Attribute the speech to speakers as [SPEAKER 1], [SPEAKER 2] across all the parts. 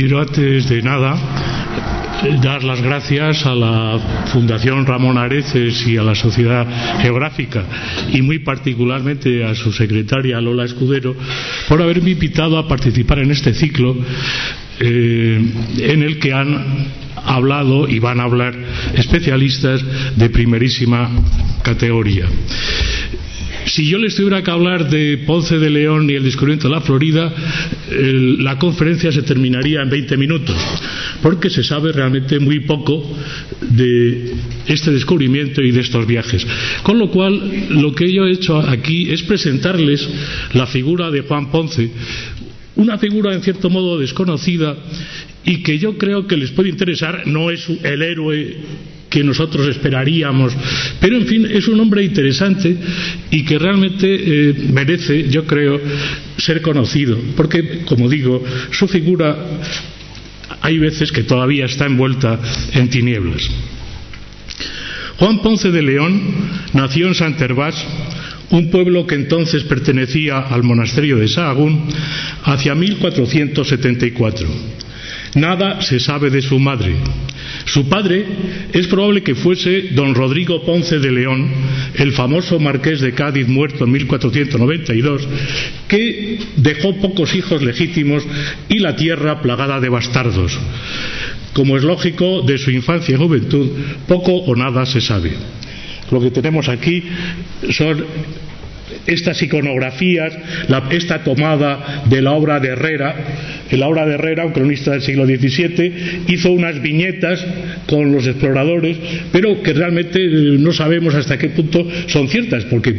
[SPEAKER 1] quiero antes de nada dar las gracias a la Fundación Ramón Areces y a la Sociedad Geográfica y muy particularmente a su secretaria Lola Escudero por haberme invitado a participar en este ciclo eh, en el que han hablado y van a hablar especialistas de primerísima categoría. Si yo les tuviera que hablar de Ponce de León y el descubrimiento de la Florida, la conferencia se terminaría en 20 minutos, porque se sabe realmente muy poco de este descubrimiento y de estos viajes. Con lo cual, lo que yo he hecho aquí es presentarles la figura de Juan Ponce, una figura en cierto modo desconocida y que yo creo que les puede interesar, no es el héroe que nosotros esperaríamos. Pero, en fin, es un hombre interesante y que realmente eh, merece, yo creo, ser conocido. Porque, como digo, su figura hay veces que todavía está envuelta en tinieblas. Juan Ponce de León nació en San Tervás, un pueblo que entonces pertenecía al monasterio de Sahagún, hacia 1474. Nada se sabe de su madre. Su padre es probable que fuese don Rodrigo Ponce de León, el famoso marqués de Cádiz muerto en 1492, que dejó pocos hijos legítimos y la tierra plagada de bastardos. Como es lógico, de su infancia y juventud poco o nada se sabe. Lo que tenemos aquí son estas iconografías, esta tomada de la obra de Herrera. La obra de Herrera, un cronista del siglo XVII, hizo unas viñetas con los exploradores, pero que realmente eh, no sabemos hasta qué punto son ciertas, porque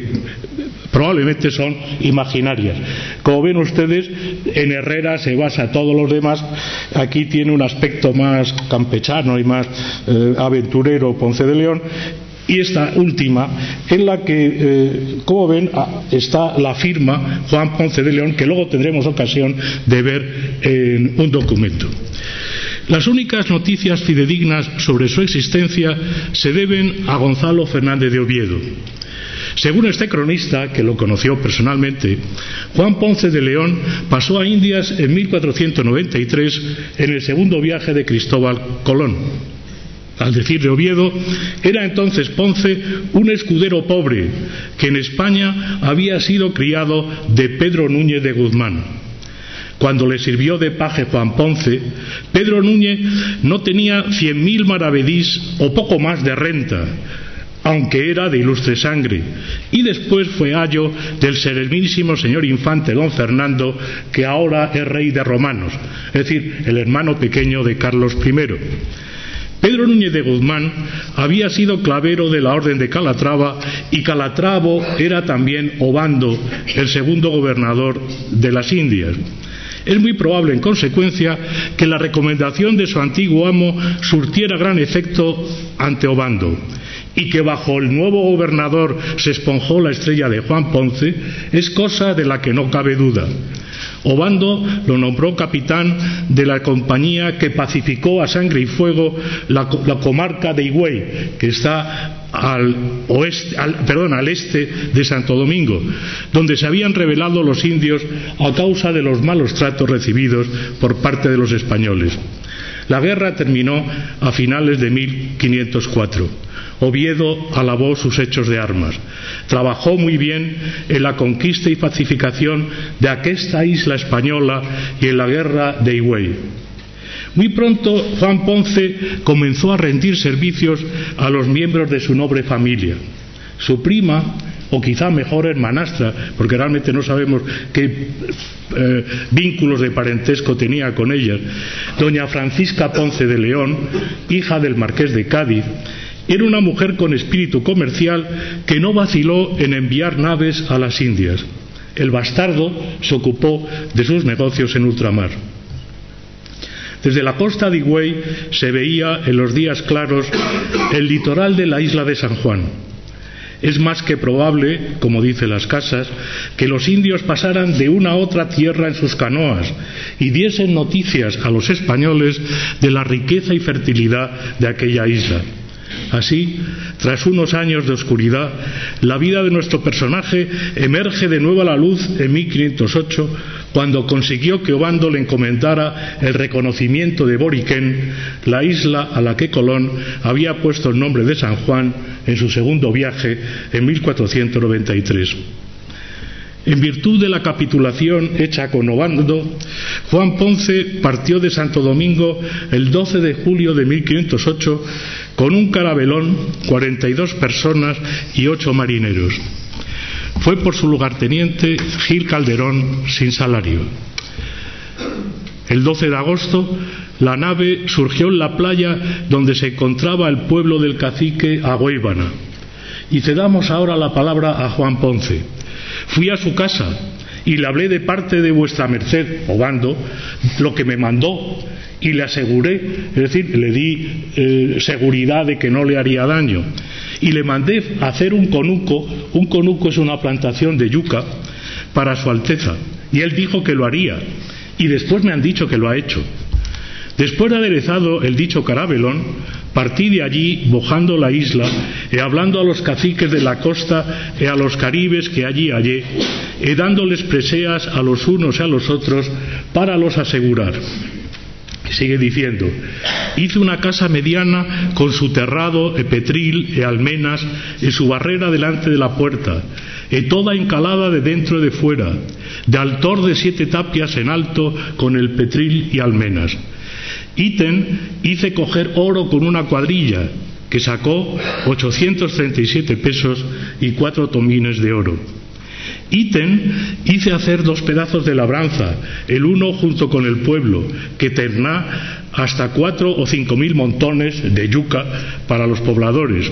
[SPEAKER 1] probablemente son imaginarias. Como ven ustedes, en Herrera se basa todo lo demás. Aquí tiene un aspecto más campechano y más eh, aventurero Ponce de León y esta última, en la que, eh, como ven, ah, está la firma Juan Ponce de León, que luego tendremos ocasión de ver en un documento. Las únicas noticias fidedignas sobre su existencia se deben a Gonzalo Fernández de Oviedo. Según este cronista, que lo conoció personalmente, Juan Ponce de León pasó a Indias en 1493 en el segundo viaje de Cristóbal Colón al decir de Oviedo, era entonces Ponce un escudero pobre que en España había sido criado de Pedro Núñez de Guzmán. Cuando le sirvió de paje Juan Ponce, Pedro Núñez no tenía cien mil maravedís o poco más de renta, aunque era de ilustre sangre, y después fue ayo del serenísimo señor infante don Fernando, que ahora es rey de romanos, es decir, el hermano pequeño de Carlos I. Pedro Núñez de Guzmán había sido clavero de la Orden de Calatrava y Calatravo era también Obando, el segundo gobernador de las Indias. Es muy probable, en consecuencia, que la recomendación de su antiguo amo surtiera gran efecto ante Obando y que bajo el nuevo gobernador se esponjó la estrella de Juan Ponce es cosa de la que no cabe duda. Obando lo nombró capitán de la compañía que pacificó a sangre y fuego la, comarca de Higüey, que está al, oeste, perdón, al este de Santo Domingo, donde se habían rebelado los indios a causa de los malos tratos recibidos por parte de los españoles. La guerra terminó a finales de 1504. Oviedo alabó sus hechos de armas. Trabajó muy bien en la conquista y pacificación de aquesta isla española y en la guerra de Higüey. Muy pronto Juan Ponce comenzó a rendir servicios a los miembros de su noble familia. Su prima, o quizá mejor hermanastra, porque realmente no sabemos qué eh, vínculos de parentesco tenía con ella, doña Francisca Ponce de León, hija del marqués de Cádiz, era una mujer con espíritu comercial que no vaciló en enviar naves a las Indias. El bastardo se ocupó de sus negocios en ultramar. Desde la costa de Higüey se veía en los días claros el litoral de la isla de San Juan. Es más que probable, como dicen las casas, que los indios pasaran de una a otra tierra en sus canoas y diesen noticias a los españoles de la riqueza y fertilidad de aquella isla. Así, tras unos años de oscuridad, la vida de nuestro personaje emerge de nuevo a la luz en 1508 cuando consiguió que Obando le encomendara el reconocimiento de Boriquén, la isla a la que Colón había puesto el nombre de San Juan en su segundo viaje en 1493. En virtud de la capitulación hecha con Obando, Juan Ponce partió de Santo Domingo el 12 de julio de 1508 con un carabelón, 42 personas y ocho marineros. Fue por su lugarteniente Gil Calderón sin salario. El 12 de agosto, la nave surgió en la playa donde se encontraba el pueblo del cacique Agüeybana. Y cedamos ahora la palabra a Juan Ponce. Fui a su casa y le hablé de parte de vuestra merced, Obando, lo que me mandó y le aseguré, es decir, le di eh, seguridad de que no le haría daño. Y le mandé hacer un conuco, un conuco es una plantación de yuca para su Alteza, y él dijo que lo haría, y después me han dicho que lo ha hecho. Después de aderezado el dicho carabelón, partí de allí bojando la isla y hablando a los caciques de la costa y a los caribes que allí hallé, y dándoles preseas a los unos y a los otros para los asegurar. Sigue diciendo, hice una casa mediana con su terrado, e petril, e almenas, y su barrera delante de la puerta, e toda encalada de dentro y de fuera, de altor de siete tapias en alto con el petril y almenas. Ítem hice coger oro con una cuadrilla, que sacó 837 pesos y cuatro tomines de oro Ítem hice hacer dos pedazos de labranza, el uno junto con el pueblo, que terná hasta cuatro o cinco mil montones de yuca para los pobladores,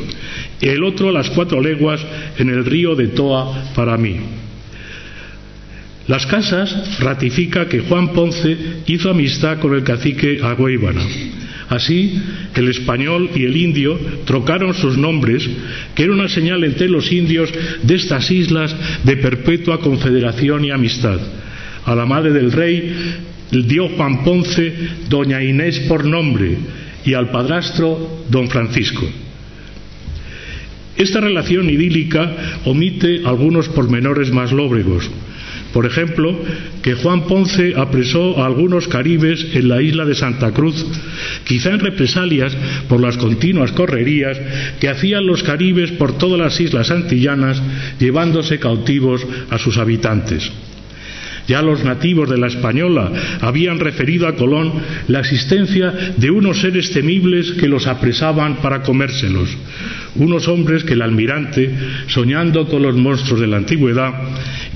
[SPEAKER 1] el otro las cuatro leguas en el río de Toa para mí. Las casas ratifica que Juan Ponce hizo amistad con el cacique Agüeybana Así, el español y el indio trocaron sus nombres, que era una señal entre los indios de estas islas de perpetua confederación y amistad. A la madre del rey dio Juan Ponce doña Inés por nombre y al padrastro don Francisco. Esta relación idílica omite algunos pormenores más lóbregos. Por ejemplo, que Juan Ponce apresó a algunos caribes en la isla de Santa Cruz, quizá en represalias por las continuas correrías que hacían los caribes por todas las islas antillanas, llevándose cautivos a sus habitantes. Ya los nativos de la Española habían referido a Colón la existencia de unos seres temibles que los apresaban para comérselos, unos hombres que el almirante, soñando con los monstruos de la antigüedad,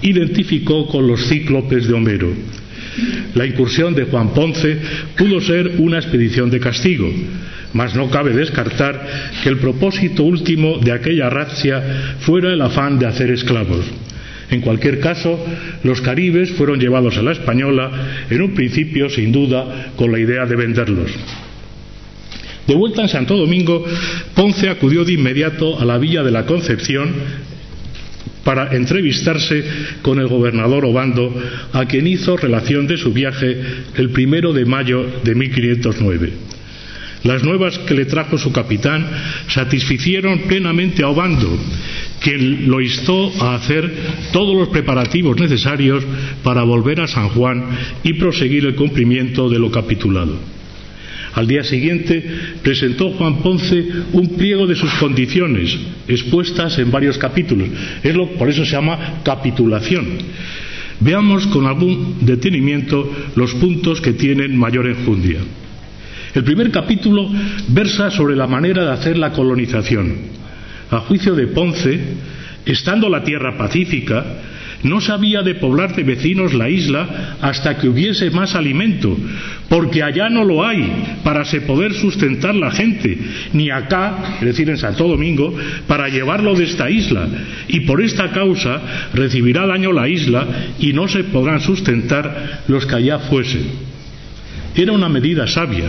[SPEAKER 1] identificó con los cíclopes de Homero. La incursión de Juan Ponce pudo ser una expedición de castigo, mas no cabe descartar que el propósito último de aquella razzia fuera el afán de hacer esclavos. En cualquier caso, los caribes fueron llevados a la española, en un principio, sin duda, con la idea de venderlos. De vuelta en Santo Domingo, Ponce acudió de inmediato a la villa de la Concepción para entrevistarse con el gobernador Obando, a quien hizo relación de su viaje el primero de mayo de 1509. Las nuevas que le trajo su capitán satisficieron plenamente a Obando, quien lo instó a hacer todos los preparativos necesarios para volver a San Juan y proseguir el cumplimiento de lo capitulado. Al día siguiente presentó Juan Ponce un pliego de sus condiciones, expuestas en varios capítulos. Es lo, por eso se llama capitulación. Veamos con algún detenimiento los puntos que tienen mayor enjundia. El primer capítulo versa sobre la manera de hacer la colonización. A juicio de Ponce, estando la tierra pacífica, no se había de poblar de vecinos la isla hasta que hubiese más alimento, porque allá no lo hay para se poder sustentar la gente, ni acá, es decir, en Santo Domingo, para llevarlo de esta isla. Y por esta causa recibirá daño la isla y no se podrán sustentar los que allá fuesen. Era una medida sabia,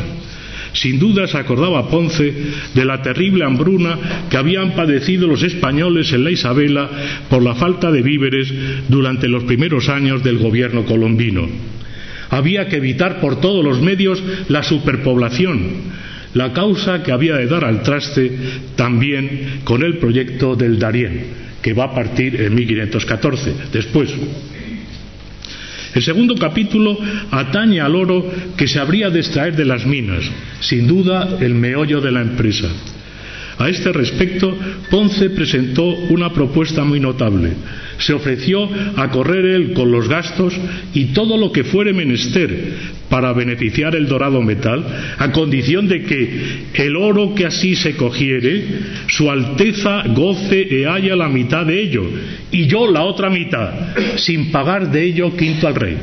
[SPEAKER 1] sin duda se acordaba Ponce de la terrible hambruna que habían padecido los españoles en la Isabela por la falta de víveres durante los primeros años del gobierno colombino. Había que evitar por todos los medios la superpoblación, la causa que había de dar al traste también con el proyecto del Darién, que va a partir en 1514. Después, El segundo capítulo atañe al oro que se habría de extraer de las minas, sin duda el meollo de la empresa. A este respecto, Ponce presentó una propuesta muy notable. Se ofreció a correr él con los gastos y todo lo que fuere menester para beneficiar el dorado metal, a condición de que el oro que así se cogiere, su Alteza goce e haya la mitad de ello, y yo la otra mitad, sin pagar de ello quinto al rey.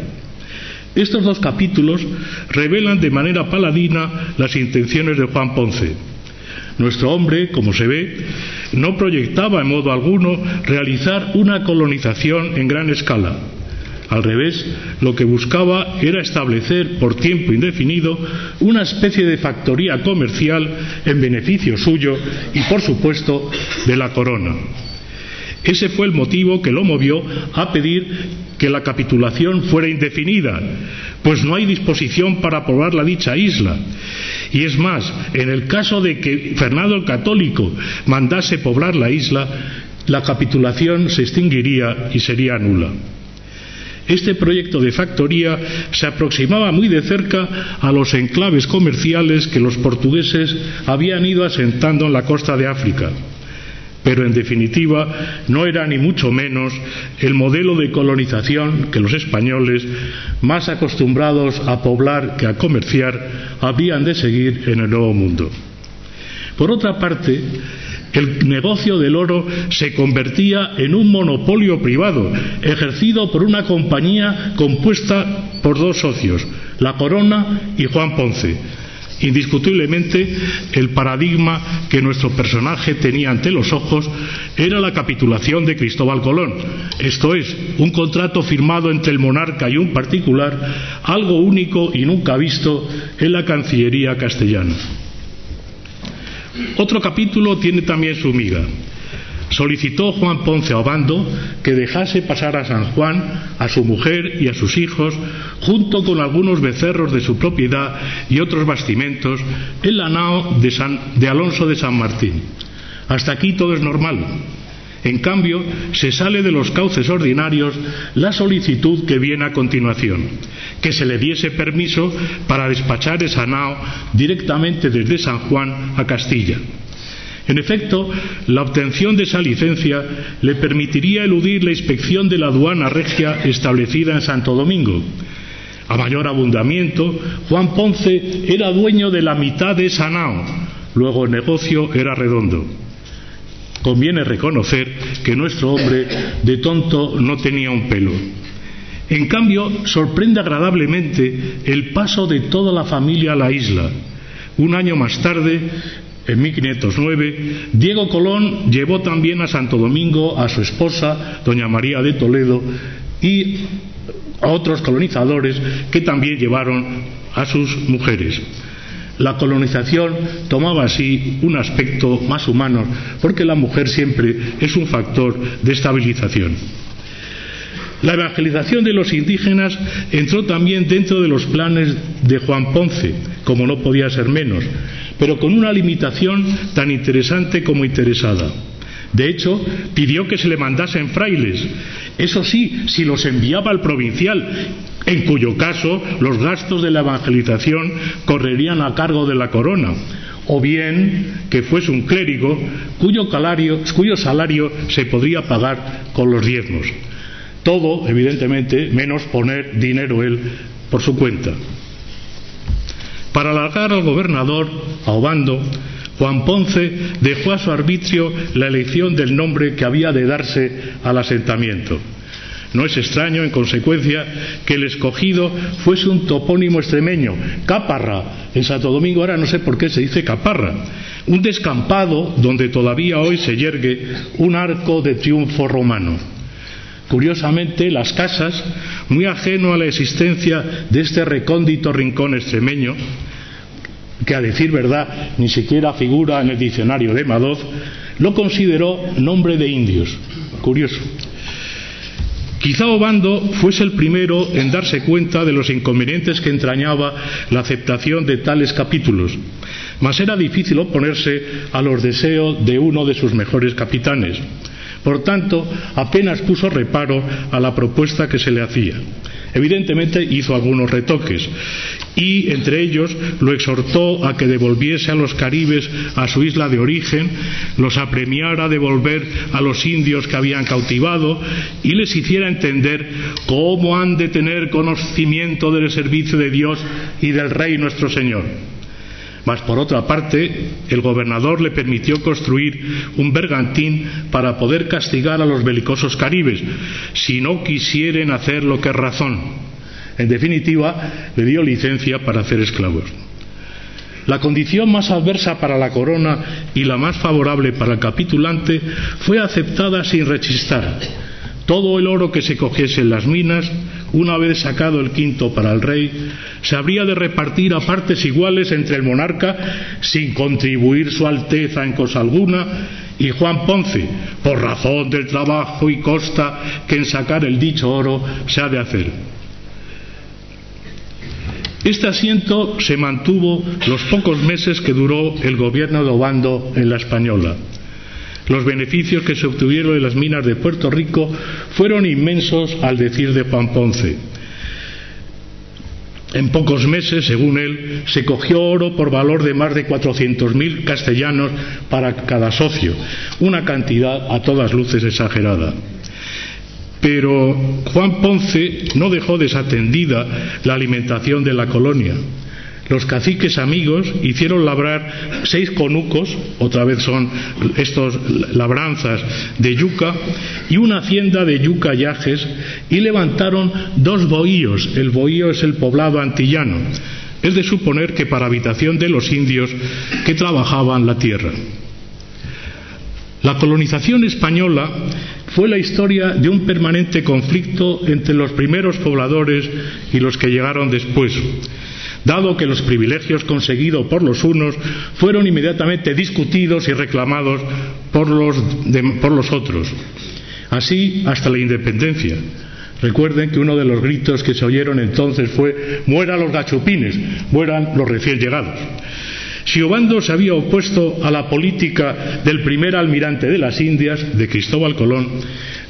[SPEAKER 1] Estos dos capítulos revelan de manera paladina las intenciones de Juan Ponce. Nuestro hombre, como se ve, no proyectaba en modo alguno realizar una colonización en gran escala. Al revés, lo que buscaba era establecer por tiempo indefinido una especie de factoría comercial en beneficio suyo y, por supuesto, de la corona. Ese fue el motivo que lo movió a pedir que la capitulación fuera indefinida, pues no hay disposición para aprobar la dicha isla y es más, en el caso de que Fernando el Católico mandase poblar la isla, la capitulación se extinguiría y sería nula. Este proyecto de factoría se aproximaba muy de cerca a los enclaves comerciales que los portugueses habían ido asentando en la costa de África pero en definitiva no era ni mucho menos el modelo de colonización que los españoles, más acostumbrados a poblar que a comerciar, habían de seguir en el Nuevo Mundo. Por otra parte, el negocio del oro se convertía en un monopolio privado, ejercido por una compañía compuesta por dos socios, la Corona y Juan Ponce, Indiscutiblemente, el paradigma que nuestro personaje tenía ante los ojos era la capitulación de Cristóbal Colón, esto es, un contrato firmado entre el monarca y un particular, algo único y nunca visto en la Cancillería castellana. Otro capítulo tiene también su miga solicitó Juan Ponce a Obando que dejase pasar a San Juan, a su mujer y a sus hijos, junto con algunos becerros de su propiedad y otros bastimentos, en la nao de, de Alonso de San Martín. Hasta aquí todo es normal. En cambio, se sale de los cauces ordinarios la solicitud que viene a continuación, que se le diese permiso para despachar esa nao directamente desde San Juan a Castilla. En efecto, la obtención de esa licencia le permitiría eludir la inspección de la aduana regia establecida en Santo Domingo. A mayor abundamiento, Juan Ponce era dueño de la mitad de Sanao, luego el negocio era redondo. Conviene reconocer que nuestro hombre de tonto no tenía un pelo. En cambio, sorprende agradablemente el paso de toda la familia a la isla. Un año más tarde, en 1509, Diego Colón llevó también a Santo Domingo a su esposa, doña María de Toledo, y a otros colonizadores que también llevaron a sus mujeres. La colonización tomaba así un aspecto más humano, porque la mujer siempre es un factor de estabilización. La evangelización de los indígenas entró también dentro de los planes de Juan Ponce, como no podía ser menos, pero con una limitación tan interesante como interesada. De hecho, pidió que se le mandasen frailes, eso sí, si los enviaba al provincial, en cuyo caso los gastos de la evangelización correrían a cargo de la corona, o bien que fuese un clérigo cuyo, cuyo salario se podría pagar con los diezmos. Todo, evidentemente, menos poner dinero él por su cuenta. Para alargar al gobernador, a Obando, Juan Ponce dejó a su arbitrio la elección del nombre que había de darse al asentamiento. No es extraño, en consecuencia, que el escogido fuese un topónimo extremeño, Caparra. En Santo Domingo ahora no sé por qué se dice Caparra. Un descampado donde todavía hoy se yergue un arco de triunfo romano. Curiosamente, las casas, muy ajeno a la existencia de este recóndito rincón extremeño, que a decir verdad ni siquiera figura en el diccionario de Madoz, lo consideró nombre de indios. Curioso. Quizá Obando fuese el primero en darse cuenta de los inconvenientes que entrañaba la aceptación de tales capítulos, mas era difícil oponerse a los deseos de uno de sus mejores capitanes. Por tanto, apenas puso reparo a la propuesta que se le hacía. Evidentemente hizo algunos retoques y entre ellos lo exhortó a que devolviese a los caribes a su isla de origen, los apremiara a devolver a los indios que habían cautivado y les hiciera entender cómo han de tener conocimiento del servicio de Dios y del Rey nuestro Señor. Mas por otra parte, el gobernador le permitió construir un bergantín para poder castigar a los belicosos caribes, si no quisieren hacer lo que es razón en definitiva, le dio licencia para hacer esclavos. La condición más adversa para la corona y la más favorable para el capitulante fue aceptada sin rechistar. Todo el oro que se cogiese en las minas, una vez sacado el quinto para el rey, se habría de repartir a partes iguales entre el monarca, sin contribuir su alteza en cosa alguna, y Juan Ponce, por razón del trabajo y costa que en sacar el dicho oro se ha de hacer. Este asiento se mantuvo los pocos meses que duró el gobierno de Obando en la Española. Los beneficios que se obtuvieron de las minas de Puerto Rico fueron inmensos al decir de Juan Ponce. En pocos meses, según él, se cogió oro por valor de más de 400.000 castellanos para cada socio, una cantidad a todas luces exagerada. Pero Juan Ponce no dejó desatendida la alimentación de la colonia. Los caciques amigos hicieron labrar seis conucos, otra vez son estos labranzas de yuca, y una hacienda de yuca yajes, y levantaron dos bohíos. El bohío es el poblado antillano. Es de suponer que para habitación de los indios que trabajaban la tierra. La colonización española fue la historia de un permanente conflicto entre los primeros pobladores y los que llegaron después, dado que los privilegios conseguidos por los unos fueron inmediatamente discutidos y reclamados por los, otros. Así hasta la independencia. Recuerden que uno de los gritos que se oyeron entonces fue mueran los gachupines, mueran los recién llegados. Si Obando se había opuesto a la política del primer almirante de las Indias, de Cristóbal Colón,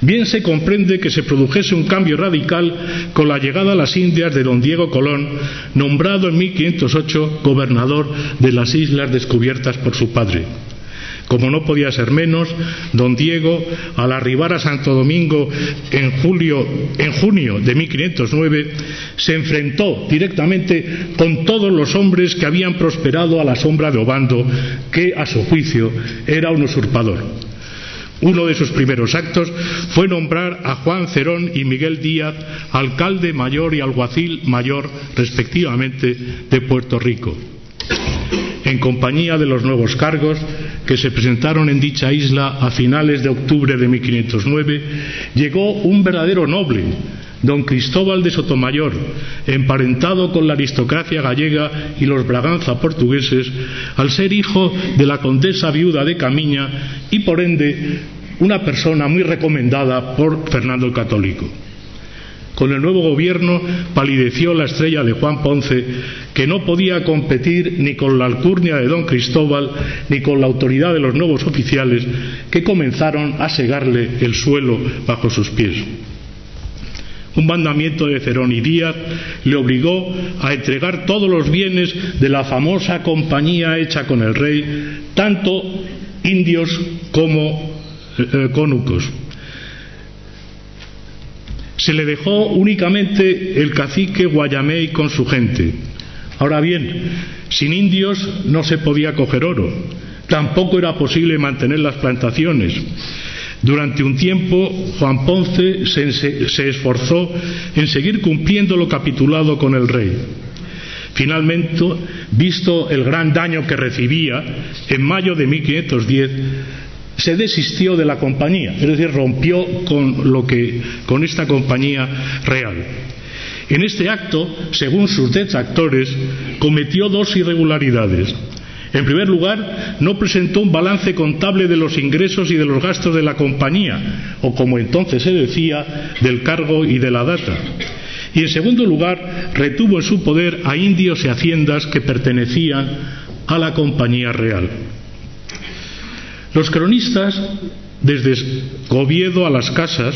[SPEAKER 1] bien se comprende que se produjese un cambio radical con la llegada a las Indias de don Diego Colón, nombrado en 1508 gobernador de las islas descubiertas por su padre. Como no podía ser menos, don Diego, al arribar a Santo Domingo en, julio, en junio de 1509, se enfrentó directamente con todos los hombres que habían prosperado a la sombra de Obando, que a su juicio era un usurpador. Uno de sus primeros actos fue nombrar a Juan Cerón y Miguel Díaz alcalde mayor y alguacil mayor, respectivamente, de Puerto Rico en compañía de los nuevos cargos que se presentaron en dicha isla a finales de octubre de 1509, llegó un verdadero noble, don Cristóbal de Sotomayor, emparentado con la aristocracia gallega y los Braganza portugueses, al ser hijo de la condesa viuda de Camiña y por ende una persona muy recomendada por Fernando el Católico. Con el nuevo gobierno palideció la estrella de Juan Ponce, que no podía competir ni con la alcurnia de don Cristóbal ni con la autoridad de los nuevos oficiales que comenzaron a segarle el suelo bajo sus pies. Un mandamiento de Cerón y Díaz le obligó a entregar todos los bienes de la famosa compañía hecha con el rey, tanto indios como eh, eh, cónucos se le dejó únicamente el cacique Guayamey con su gente. Ahora bien, sin indios no se podía coger oro, tampoco era posible mantener las plantaciones. Durante un tiempo, Juan Ponce se, esforzó en seguir cumpliendo lo capitulado con el rey. Finalmente, visto el gran daño que recibía, en mayo de 1510 se desistió de la compañía, es decir, rompió con, con esta compañía real. En este acto, según sus detractores, cometió dos irregularidades. En primer lugar, no presentó un balance contable de los ingresos y de los gastos de la compañía, o como entonces se decía, del cargo y de la data. Y en segundo lugar, retuvo en su poder a indios y haciendas que pertenecían a la compañía real. Los cronistas, desde Oviedo a las casas,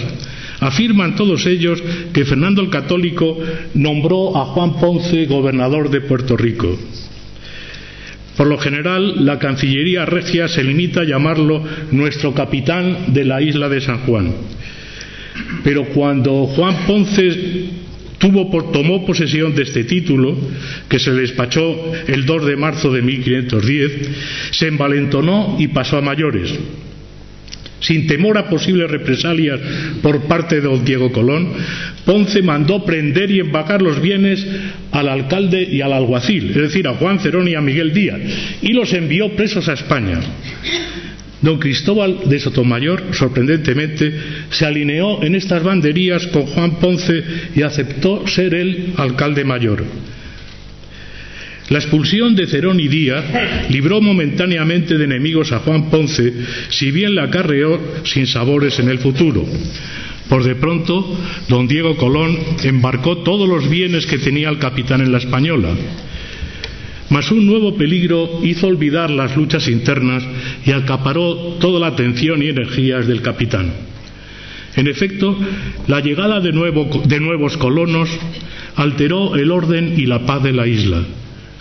[SPEAKER 1] Afirman todos ellos que Fernando el Católico nombró a Juan Ponce gobernador de Puerto Rico. Por lo general, la Cancillería Regia se limita a llamarlo nuestro capitán de la isla de San Juan. Pero cuando Juan Ponce tomó posesión de este título, que se le despachó el 2 de marzo de 1510, se envalentonó y pasó a mayores. Sin temor a posibles represalias por parte de don Diego Colón, Ponce mandó prender y embarcar los bienes al alcalde y al alguacil, es decir, a Juan Cerón y a Miguel Díaz, y los envió presos a España. Don Cristóbal de Sotomayor, sorprendentemente, se alineó en estas banderías con Juan Ponce y aceptó ser él alcalde mayor. La expulsión de Cerón y Díaz libró momentáneamente de enemigos a Juan Ponce, si bien la acarreó sin sabores en el futuro. Por de pronto, don Diego Colón embarcó todos los bienes que tenía el capitán en la Española. Mas un nuevo peligro hizo olvidar las luchas internas y acaparó toda la atención y energías del capitán. En efecto, la llegada de, de nuevos colonos alteró el orden y la paz de la isla.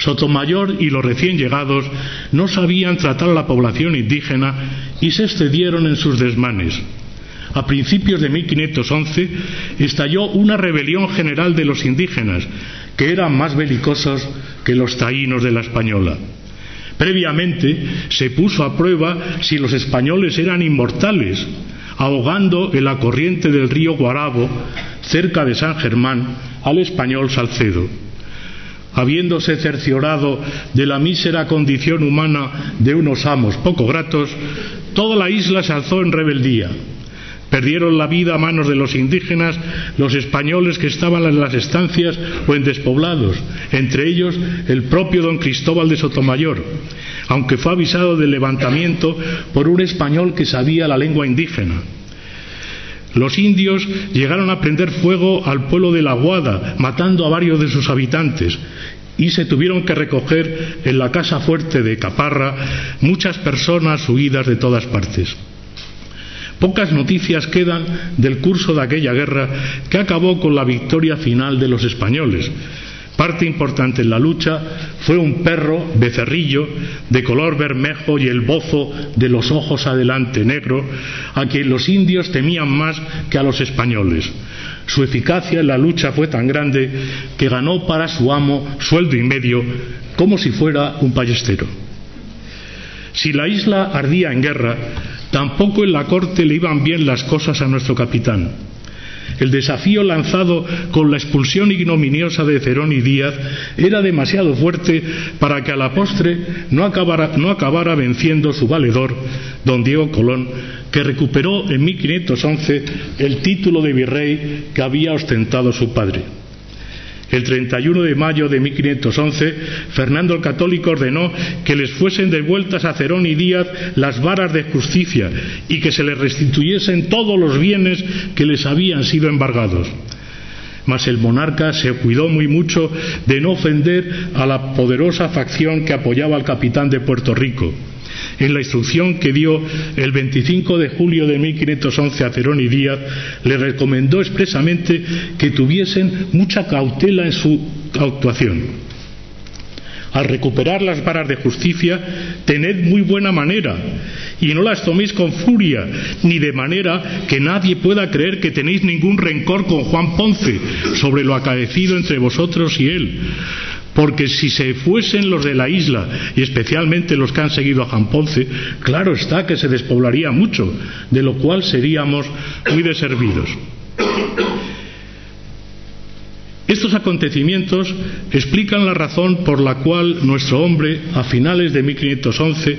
[SPEAKER 1] Sotomayor y los recién llegados no sabían tratar a la población indígena y se excedieron en sus desmanes. A principios de 1511 estalló una rebelión general de los indígenas, que eran más belicosos que los taínos de la española. Previamente se puso a prueba si los españoles eran inmortales, ahogando en la corriente del río Guarabo, cerca de San Germán, al español Salcedo habiéndose cerciorado de la mísera condición humana de unos amos poco gratos, toda la isla se alzó en rebeldía. Perdieron la vida a manos de los indígenas los españoles que estaban en las estancias o en despoblados, entre ellos el propio don Cristóbal de Sotomayor, aunque fue avisado del levantamiento por un español que sabía la lengua indígena. Los indios llegaron a prender fuego al pueblo de La Guada, matando a varios de sus habitantes, y se tuvieron que recoger en la casa fuerte de Caparra muchas personas huidas de todas partes. Pocas noticias quedan del curso de aquella guerra que acabó con la victoria final de los españoles, Parte importante en la lucha fue un perro becerrillo de color bermejo y el bozo de los ojos adelante negro, a quien los indios temían más que a los españoles. Su eficacia en la lucha fue tan grande que ganó para su amo sueldo y medio como si fuera un ballestero. Si la isla ardía en guerra, tampoco en la corte le iban bien las cosas a nuestro capitán. El desafío lanzado con la expulsión ignominiosa de Cerón y Díaz era demasiado fuerte para que a la postre no acabara, no acabara venciendo su valedor, don Diego Colón, que recuperó en 1511 el título de virrey que había ostentado su padre. El 31 de mayo de 1511, Fernando el Católico ordenó que les fuesen devueltas a Cerón y Díaz las varas de justicia y que se les restituyesen todos los bienes que les habían sido embargados. Mas el monarca se cuidó muy mucho de no ofender a la poderosa facción que apoyaba al capitán de Puerto Rico en la instrucción que dio el 25 de julio de 1511 a Cerón y Díaz, le recomendó expresamente que tuviesen mucha cautela en su actuación. Al recuperar las varas de justicia, tened muy buena manera y no las toméis con furia, ni de manera que nadie pueda creer que tenéis ningún rencor con Juan Ponce sobre lo acaecido entre vosotros y él porque si se fuesen los de la isla, y especialmente los que han seguido a Juan Ponce, claro está que se despoblaría mucho, de lo cual seríamos muy deservidos. Estos acontecimientos explican la razón por la cual nuestro hombre, a finales de 1511,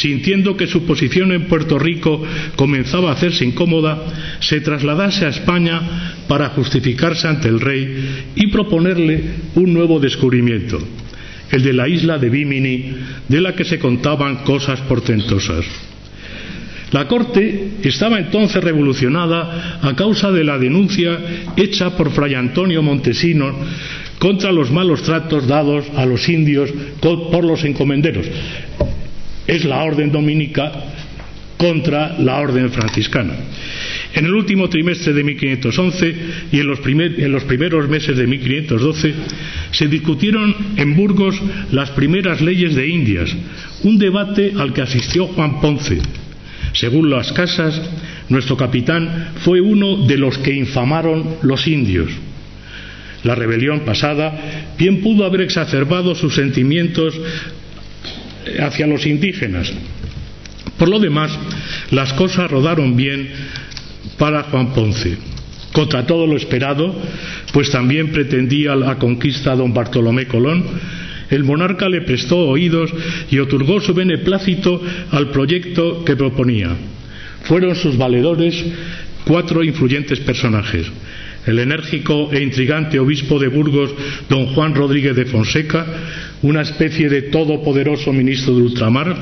[SPEAKER 1] sintiendo que su posición en Puerto Rico comenzaba a hacerse incómoda, se trasladase a España para justificarse ante el rey y proponerle un nuevo descubrimiento, el de la isla de Bimini, de la que se contaban cosas portentosas. La Corte estaba entonces revolucionada a causa de la denuncia hecha por Fray Antonio Montesino contra los malos tratos dados a los indios por los encomenderos. Es la orden dominica contra la orden franciscana. En el último trimestre de 1511 y en los, en los primeros meses de 1512 se discutieron en Burgos las primeras leyes de Indias, un debate al que asistió Juan Ponce. Según las casas, nuestro capitán fue uno de los que infamaron los indios. La rebelión pasada bien pudo haber exacerbado sus sentimientos hacia los indígenas. Por lo demás, las cosas rodaron bien para Juan Ponce. Contra todo lo esperado, pues también pretendía la conquista don Bartolomé Colón, el monarca le prestó oídos y otorgó su beneplácito al proyecto que proponía. Fueron sus valedores cuatro influyentes personajes. El enérgico e intrigante obispo de Burgos, don Juan Rodríguez de Fonseca, una especie de todopoderoso ministro de ultramar,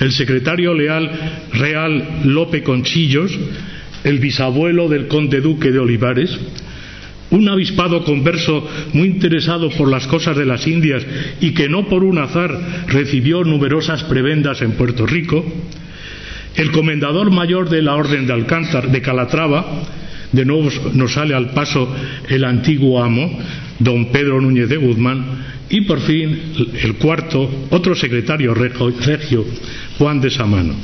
[SPEAKER 1] el secretario leal real Lope Conchillos, el bisabuelo del conde duque de Olivares, un avispado converso muy interesado por las cosas de las Indias y que no por un azar recibió numerosas prebendas en Puerto Rico, el comendador mayor de la Orden de Alcántar de Calatrava, de nuevo nos sale al paso el antiguo amo, don Pedro Núñez de Guzmán, y por fin el cuarto, otro secretario regio, Juan de Samano.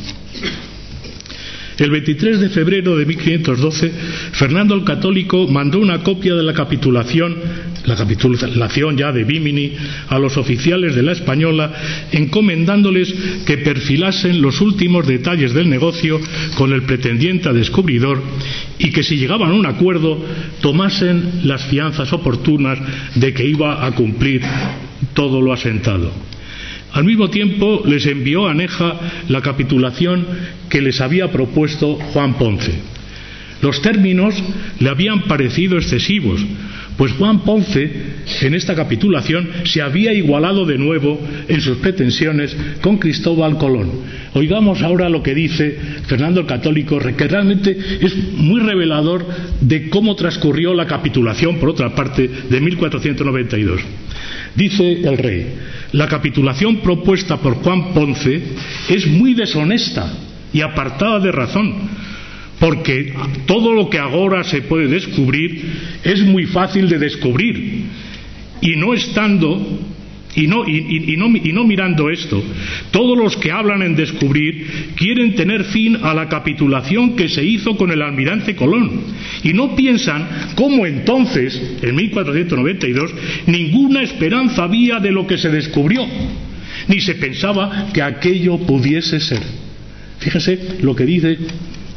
[SPEAKER 1] El 23 de febrero de 1512, Fernando el Católico mandó una copia de la capitulación, la capitulación ya de Bimini, a los oficiales de la Española, encomendándoles que perfilasen los últimos detalles del negocio con el pretendiente descubridor y que si llegaban a un acuerdo tomasen las fianzas oportunas de que iba a cumplir todo lo asentado. Al mismo tiempo les envió a Neja la capitulación que les había propuesto Juan Ponce. Los términos le habían parecido excesivos, pues Juan Ponce en esta capitulación se había igualado de nuevo en sus pretensiones con Cristóbal Colón. Oigamos ahora lo que dice Fernando el Católico, que realmente es muy revelador de cómo transcurrió la capitulación, por otra parte, de 1492. Dice el rey, la capitulación propuesta por Juan Ponce es muy deshonesta y apartada de razón, porque todo lo que ahora se puede descubrir es muy fácil de descubrir, y no estando y no, y, no, mirando esto, todos los que hablan en descubrir quieren tener fin a la capitulación que se hizo con el almirante Colón. Y no piensan cómo entonces, en 1492, ninguna esperanza había de lo que se descubrió, ni se pensaba que aquello pudiese ser. Fíjese lo que dice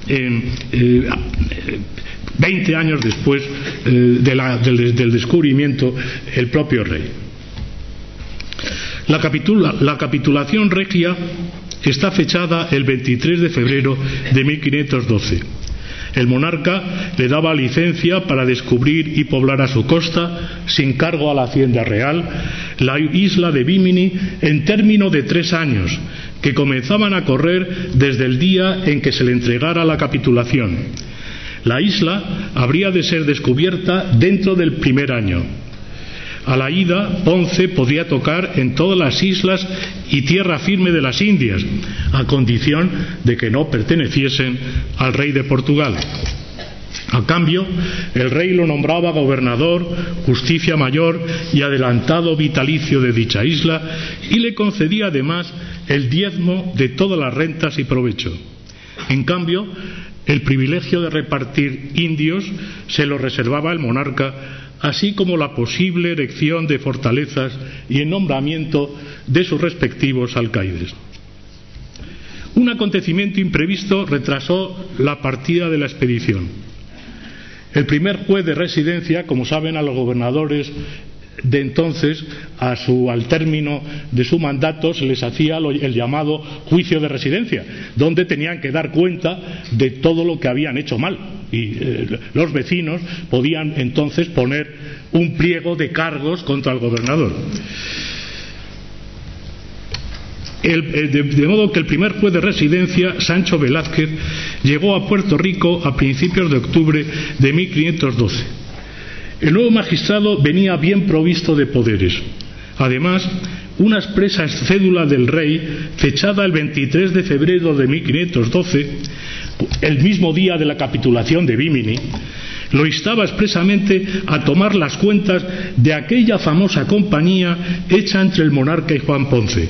[SPEAKER 1] en, eh, 20 años después eh, del descubrimiento el propio rey. La, capitulación regia está fechada el 23 de febrero de 1512. El monarca le daba licencia para descubrir y poblar a su costa, sin cargo a la Hacienda Real, la isla de Bimini en término de tres años, que comenzaban a correr desde el día en que se le entregara la capitulación. La isla habría de ser descubierta dentro del primer año. A la ida, Ponce podía tocar en todas las islas y tierra firme de las Indias, a condición de que no perteneciesen al rey de Portugal. A cambio, el rey lo nombraba gobernador, justicia mayor y adelantado vitalicio de dicha isla y le concedía además el diezmo de todas las rentas y provecho. En cambio, el privilegio de repartir indios se lo reservaba el monarca así como la posible erección de fortalezas y el nombramiento de sus respectivos alcaides. Un acontecimiento imprevisto retrasó la partida de la expedición. El primer juez de residencia, como saben, a los gobernadores de entonces, al término de su mandato, se les hacía el llamado juicio de residencia, donde tenían que dar cuenta de todo lo que habían hecho mal. Y eh, los vecinos podían entonces poner un pliego de cargos contra el gobernador. de, modo que el primer juez de residencia, Sancho Velázquez, llegó a Puerto Rico a principios de octubre de 1512 el nuevo magistrado venía bien provisto de poderes. Además, una expresa cédula del rey, fechada el 23 de febrero de 1512, el mismo día de la capitulación de Bimini, lo instaba expresamente a tomar las cuentas de aquella famosa compañía hecha entre el monarca y Juan Ponce.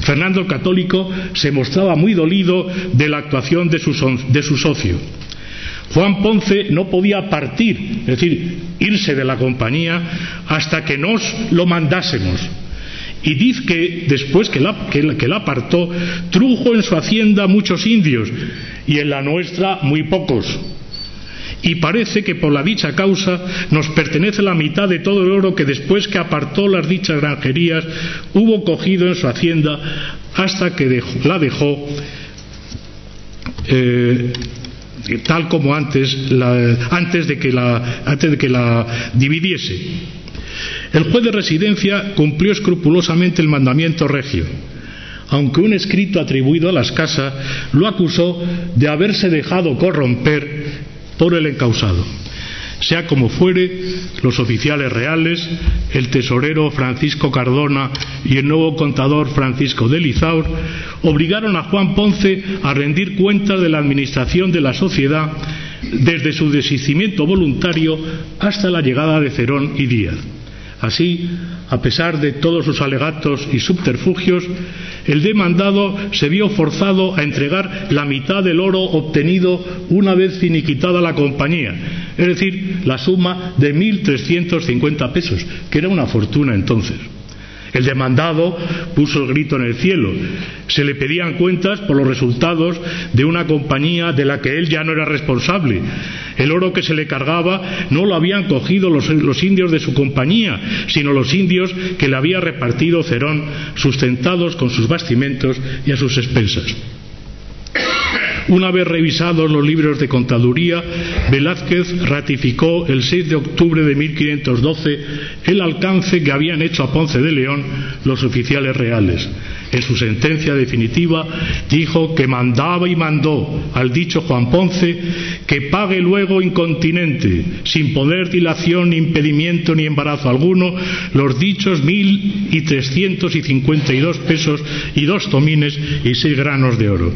[SPEAKER 1] Fernando el Católico se mostraba muy dolido de la actuación de su, de su socio. Juan Ponce no podía partir, es decir, irse de la compañía hasta que nos lo mandásemos. Y dice que después que la, apartó, trujo en su hacienda muchos indios y en la nuestra muy pocos y parece que por la dicha causa nos pertenece la mitad de todo el oro que después que apartó las dichas granjerías hubo cogido en su hacienda hasta que la dejó eh, tal como antes, antes, de que la, antes de que la dividiese. El juez de residencia cumplió escrupulosamente el mandamiento regio aunque un escrito atribuido a las casas lo acusó de haberse dejado corromper por el encausado. Sea como fuere, los oficiales reales, el tesorero Francisco Cardona y el nuevo contador Francisco de Lizaur obligaron a Juan Ponce a rendir cuentas de la administración de la sociedad desde su desistimiento voluntario hasta la llegada de Cerón y Díaz. Así, a pesar de todos sus alegatos y subterfugios, el demandado se vio forzado a entregar la mitad del oro obtenido una vez finiquitada la compañía, es decir, la suma de 1.350 pesos, que era una fortuna entonces. El demandado puso el grito en el cielo. Se le pedían cuentas por los resultados de una compañía de la que él ya no era responsable. El oro que se le cargaba no lo habían cogido los, indios de su compañía, sino los indios que le había repartido Cerón, sustentados con sus bastimentos y a sus expensas. Una vez revisados los libros de contaduría, Velázquez ratificó el 6 de octubre de 1512 el alcance que habían hecho a Ponce de León los oficiales reales. En su sentencia definitiva dijo que mandaba y mandó al dicho Juan Ponce que pague luego incontinente, sin poder dilación, ni impedimento ni embarazo alguno, los dichos mil y trescientos y cincuenta y dos pesos y dos tomines y seis granos de oro.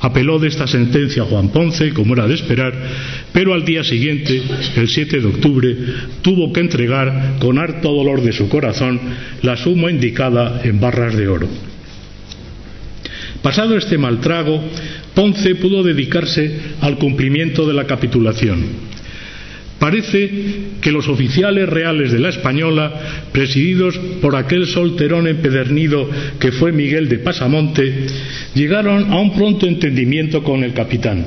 [SPEAKER 1] Apeló de esta sentencia Juan Ponce, como era de esperar, pero al día siguiente, el 7 de octubre, tuvo que entregar con harto dolor de su corazón la suma indicada en barras de oro. Pasado este mal trago, Ponce pudo dedicarse al cumplimiento de la capitulación. Parece que los oficiales reales de la Española, presididos por aquel solterón empedernido que fue Miguel de Pasamonte, llegaron a un pronto entendimiento con el capitán.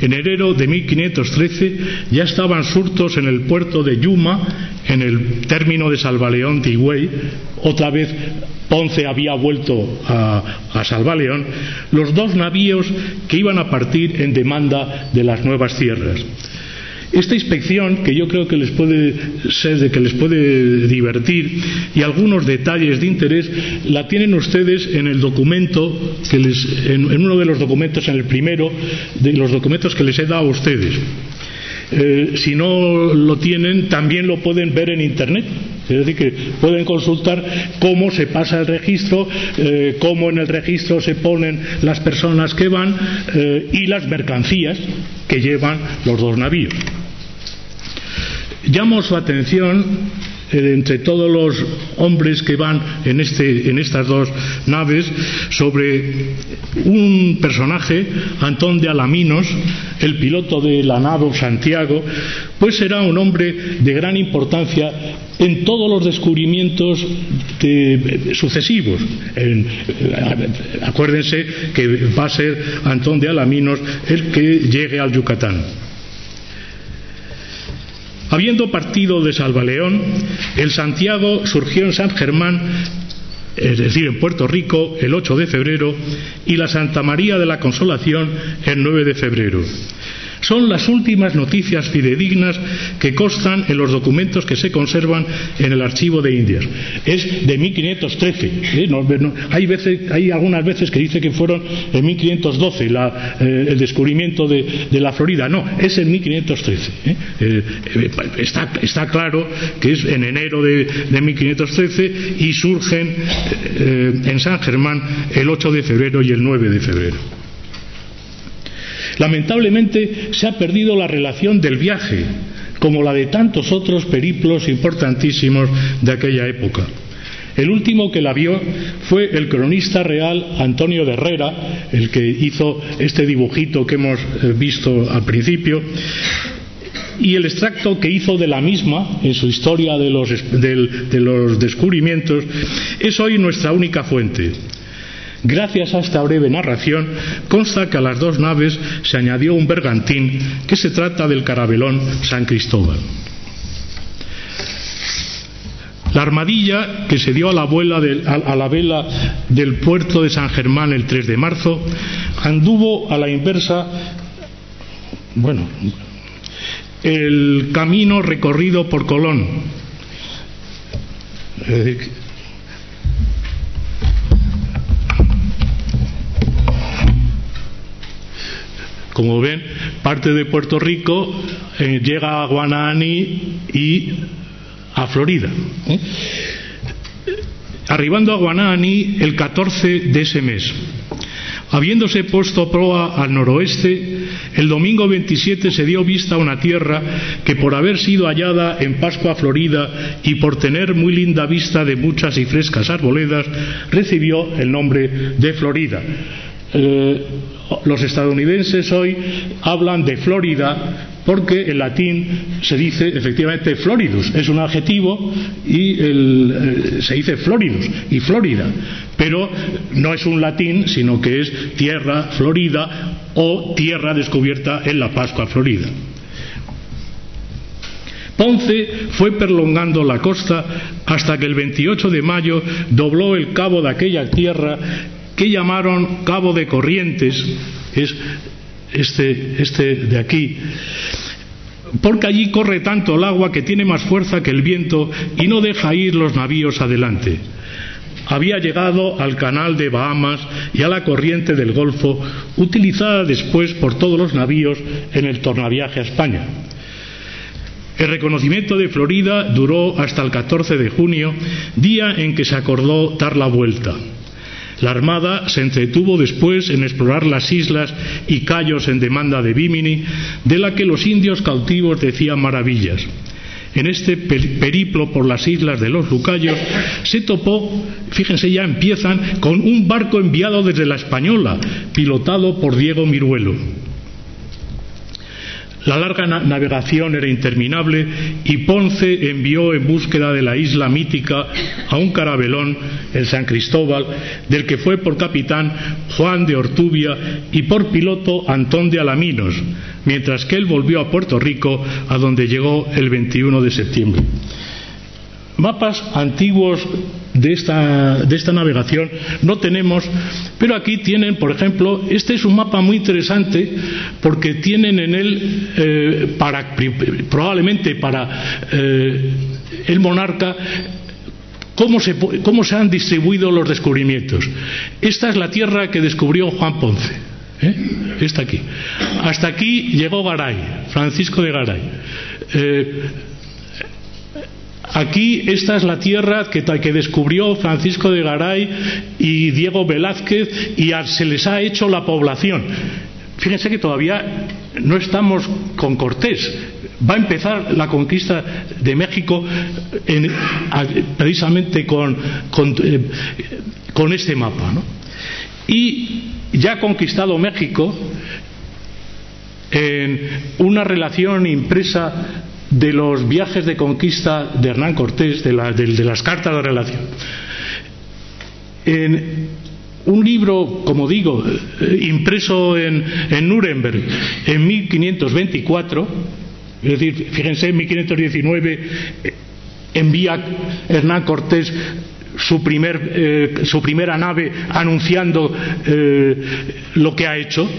[SPEAKER 1] En enero de 1513 ya estaban surtos en el puerto de Yuma, en el término de Salvaleón de Higüey, otra vez Ponce había vuelto a, a Salvaleón, los dos navíos que iban a partir en demanda de las nuevas tierras. Esta inspección, que yo creo que les puede ser de que les puede divertir, y algunos detalles de interés, la tienen ustedes en el documento, que les, en, uno de los documentos, en el primero de los documentos que les he dado a ustedes. Eh, si no lo tienen, también lo pueden ver en Internet. Es decir, que pueden consultar cómo se pasa el registro, eh, cómo en el registro se ponen las personas que van eh, y las mercancías que llevan los dos navíos. Llamo su atención entre todos los hombres que van en, este, en estas dos naves sobre un personaje, Antón de Alaminos, el piloto de la nave Santiago, pues será un hombre de gran importancia en todos los descubrimientos sucesivos. Acuérdense que va a ser Antón de Alaminos el que llegue al Yucatán. Habiendo partido de Salvaleón, el Santiago surgió en San Germán, es decir, en Puerto Rico, el 8 de febrero, y la Santa María de la Consolación el 9 de febrero. Son las últimas noticias fidedignas que constan en los documentos que se conservan en el archivo de Indias. Es de 1513. ¿eh? hay, veces, hay algunas veces que dice que fueron en 1512 eh, el descubrimiento de, la Florida. No, es en 1513. ¿eh? Está, está, claro que es en enero de, de 1513 y surgen en San Germán el 8 de febrero y el 9 de febrero. Lamentablemente se ha perdido la relación del viaje, como la de tantos otros periplos importantísimos de aquella época. El último que la vio fue el cronista real Antonio de Herrera, el que hizo este dibujito que hemos eh, visto al principio, y el extracto que hizo de la misma en su historia de los, de los descubrimientos es hoy nuestra única fuente. Gracias a esta breve narración, consta que a las dos naves se añadió un bergantín, que se trata del carabelón San Cristóbal. La armadilla que se dio a la, a la, vela del puerto de San Germán el 3 de marzo anduvo a la inversa, bueno, el camino recorrido por Colón. Como ven, parte de Puerto Rico eh, llega a Guanahani y a Florida. Arribando a Guanahani el 14 de ese mes. Habiéndose puesto proa al noroeste, el domingo 27 se dio vista a una tierra que por haber sido hallada en Pascua Florida y por tener muy linda vista de muchas y frescas arboledas, recibió el nombre de Florida. Eh, los estadounidenses hoy hablan de Florida porque en latín se dice efectivamente floridus, es un adjetivo y eh, se dice floridus y Florida, pero no es un latín, sino que es tierra florida o tierra descubierta en la Pascua Florida. Ponce fue prolongando la costa hasta que el 28 de mayo dobló el cabo de aquella tierra que llamaron Cabo de Corrientes, es este, este de aquí, porque allí corre tanto el agua que tiene más fuerza que el viento y no deja ir los navíos adelante. Había llegado al canal de Bahamas y a la corriente del Golfo, utilizada después por todos los navíos en el tornaviaje a España. El reconocimiento de Florida duró hasta el 14 de junio, día en que se acordó dar la vuelta. La Armada se entretuvo después en explorar las islas y cayos en demanda de Bimini, de la que los indios cautivos decían maravillas. En este periplo por las islas de los Lucayos se topó, fíjense ya empiezan, con un barco enviado desde la Española, pilotado por Diego Miruelo. La larga navegación era interminable y Ponce envió en búsqueda de la isla mítica a un carabelón, el San Cristóbal, del que fue por capitán Juan de Ortubia y por piloto Antón de Alaminos, mientras que él volvió a Puerto Rico, a donde llegó el 21 de septiembre. Mapas antiguos de esta, de esta, navegación no tenemos, pero aquí tienen, por ejemplo, este es un mapa muy interesante porque tienen en él, eh, para, probablemente para eh, el monarca, cómo se, cómo se han distribuido los descubrimientos. Esta es la tierra que descubrió Juan Ponce. ¿eh? Esta aquí. Hasta aquí llegó Garay, Francisco de Garay. Aquí esta es la tierra que, descubrió Francisco de Garay y Diego Velázquez y se les ha hecho la población. Fíjense que todavía no estamos con Cortés. Va a empezar la conquista de México precisamente con, eh, con, este mapa. Y ya ha conquistado México en una relación impresa de los viajes de conquista de Hernán Cortés, de, las cartas de relación. En un libro, como digo, eh, impreso en, en Nuremberg en 1524, es decir, fíjense, en 1519 eh, envía Hernán Cortés su, primer, eh, su primera nave anunciando lo que ha hecho.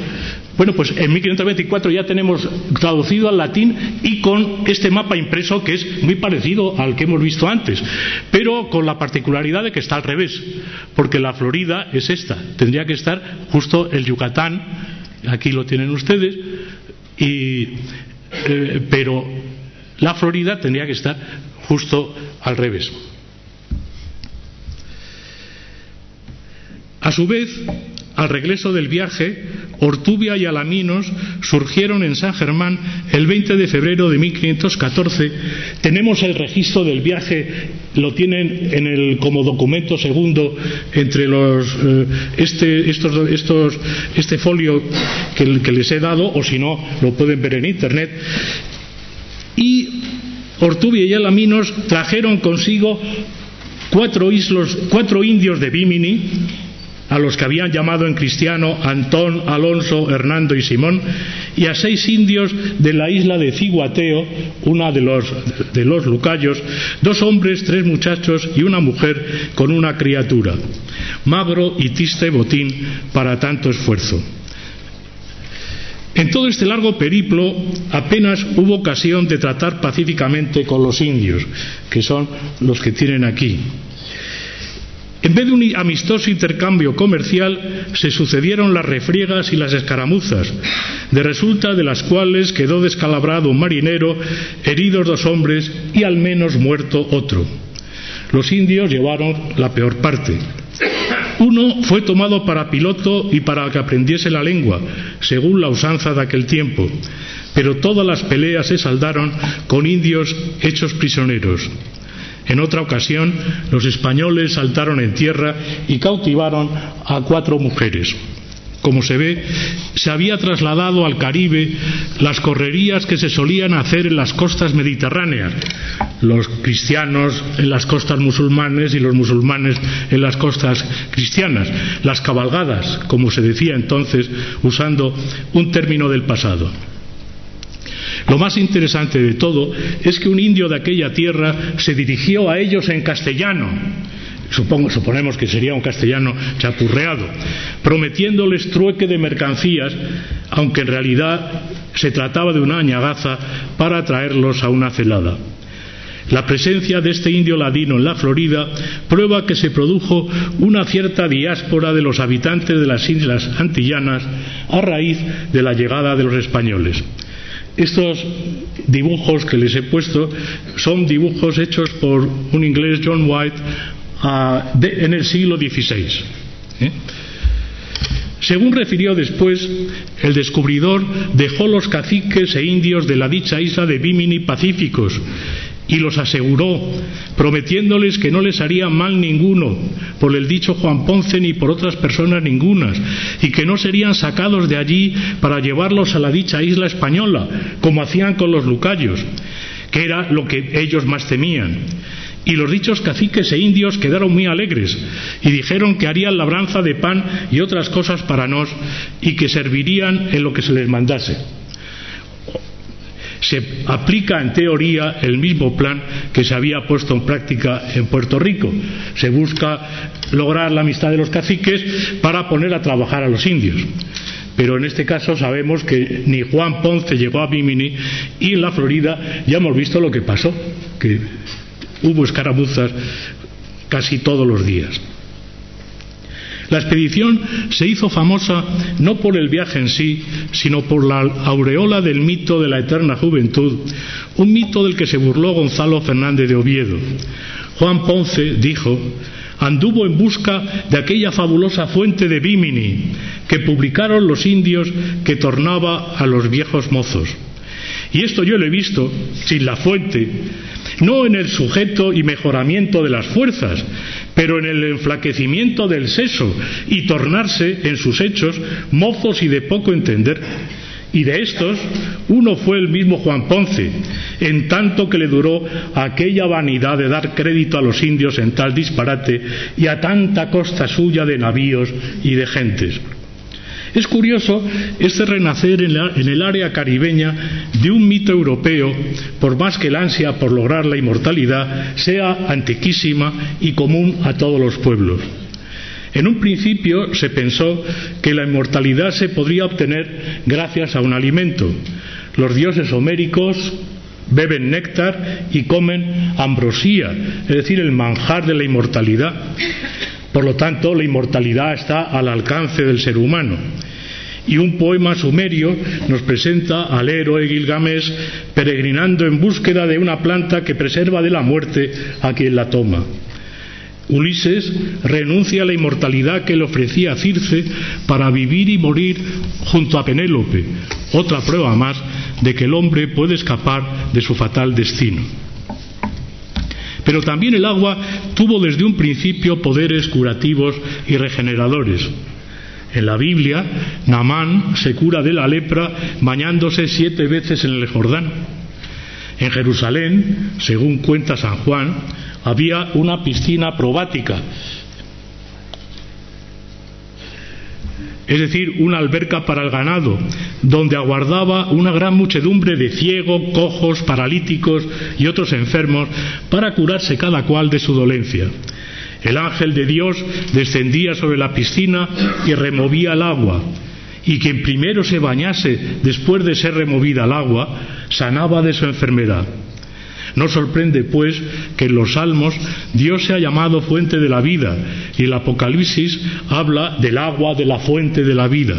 [SPEAKER 1] Bueno, pues en 1524 ya tenemos traducido al latín y con este mapa impreso que es muy parecido al que hemos visto antes, pero con la particularidad de que está al revés, porque la Florida es esta, tendría que estar justo el Yucatán, aquí lo tienen ustedes, y, eh, pero la Florida tendría que estar justo al revés. A su vez, al regreso del viaje, Ortubia y Alaminos surgieron en San Germán el 20 de febrero de 1514. Tenemos el registro del viaje, lo tienen en el, como documento segundo entre los, eh, este, estos, estos, este folio que, les he dado, o si no, lo pueden ver en Internet. Y Ortubia y Alaminos trajeron consigo cuatro, islos, cuatro indios de Bimini, a los que habían llamado en cristiano Antón, Alonso, Hernando y Simón, y a seis indios de la isla de Ciguateo, una de los, de los lucayos, dos hombres, tres muchachos y una mujer con una criatura. Magro y triste botín para tanto esfuerzo. En todo este largo periplo apenas hubo ocasión de tratar pacíficamente con los indios, que son los que tienen aquí. En vez de un amistoso intercambio comercial, se sucedieron las refriegas y las escaramuzas, de resulta de las cuales quedó descalabrado un marinero, heridos dos hombres y al menos muerto otro. Los indios llevaron la peor parte. Uno fue tomado para piloto y para que aprendiese la lengua, según la usanza de aquel tiempo, pero todas las peleas se saldaron con indios hechos prisioneros. En otra ocasión, los españoles saltaron en tierra y cautivaron a cuatro mujeres. Como se ve, se había trasladado al Caribe las correrías que se solían hacer en las costas mediterráneas, los cristianos en las costas musulmanes y los musulmanes en las costas cristianas, las cabalgadas, como se decía entonces, usando un término del pasado. Lo más interesante de todo es que un indio de aquella tierra se dirigió a ellos en castellano suponemos que sería un castellano chapurreado, prometiéndoles trueque de mercancías, aunque en realidad se trataba de una añagaza para traerlos a una celada. La presencia de este indio ladino en la Florida prueba que se produjo una cierta diáspora de los habitantes de las islas antillanas a raíz de la llegada de los españoles. Estos dibujos que les he puesto son dibujos hechos por un inglés, John White, en el siglo XVI. ¿eh? Según refirió después, el descubridor dejó los caciques e indios de la dicha isla de Bimini pacíficos y los aseguró, prometiéndoles que no les haría mal ninguno por el dicho Juan Ponce ni por otras personas ningunas, y que no serían sacados de allí para llevarlos a la dicha isla española, como hacían con los lucayos, que era lo que ellos más temían. Y los dichos caciques e indios quedaron muy alegres y dijeron que harían labranza de pan y otras cosas para nos y que servirían en lo que se les mandase. Se aplica en teoría el mismo plan que se había puesto en práctica en Puerto Rico. Se busca lograr la amistad de los caciques para poner a trabajar a los indios pero en este caso sabemos que ni Juan Ponce llegó a Bimini y en la Florida ya hemos visto lo que pasó, que hubo escaramuzas casi todos los días. La expedición se hizo famosa no por el viaje en sí, sino por la aureola del mito de la eterna juventud, un mito del que se burló Gonzalo Fernández de Oviedo. Juan Ponce dijo, anduvo en busca de aquella fabulosa fuente de Bimini que publicaron los indios que tornaba a los viejos mozos. Y esto yo lo he visto sin la fuente, no en el sujeto y mejoramiento de las fuerzas, pero en el enflaquecimiento del seso y tornarse en sus hechos mozos y de poco entender. Y de estos, uno fue el mismo Juan Ponce, en tanto que le duró aquella vanidad de dar crédito a los indios en tal disparate y a tanta costa suya de navíos y de gentes. Es curioso este renacer en, el área caribeña de un mito europeo, por más que el ansia por lograr la inmortalidad sea antiquísima y común a todos los pueblos. En un principio se pensó que la inmortalidad se podría obtener gracias a un alimento. Los dioses homéricos beben néctar y comen ambrosía, es decir, el manjar de la inmortalidad. Por lo tanto, la inmortalidad está al alcance del ser humano. Y un poema sumerio nos presenta al héroe Gilgamesh peregrinando en búsqueda de una planta que preserva de la muerte a quien la toma. Ulises renuncia a la inmortalidad que le ofrecía Circe para vivir y morir junto a Penélope, otra prueba más de que el hombre puede escapar de su fatal destino. Pero también el agua tuvo desde un principio poderes curativos y regeneradores. En la Biblia, Namán se cura de la lepra bañándose siete veces en el Jordán. En Jerusalén, según cuenta San Juan, había una piscina probática, es decir, una alberca para el ganado, donde aguardaba una gran muchedumbre de ciegos, cojos, paralíticos y otros enfermos para curarse cada cual de su dolencia. El ángel de Dios descendía sobre la piscina y removía el agua, y quien primero se bañase después de ser removida el agua, sanaba de su enfermedad. No sorprende, pues, que en los salmos Dios se ha llamado fuente de la vida y el Apocalipsis habla del agua de la fuente de la vida.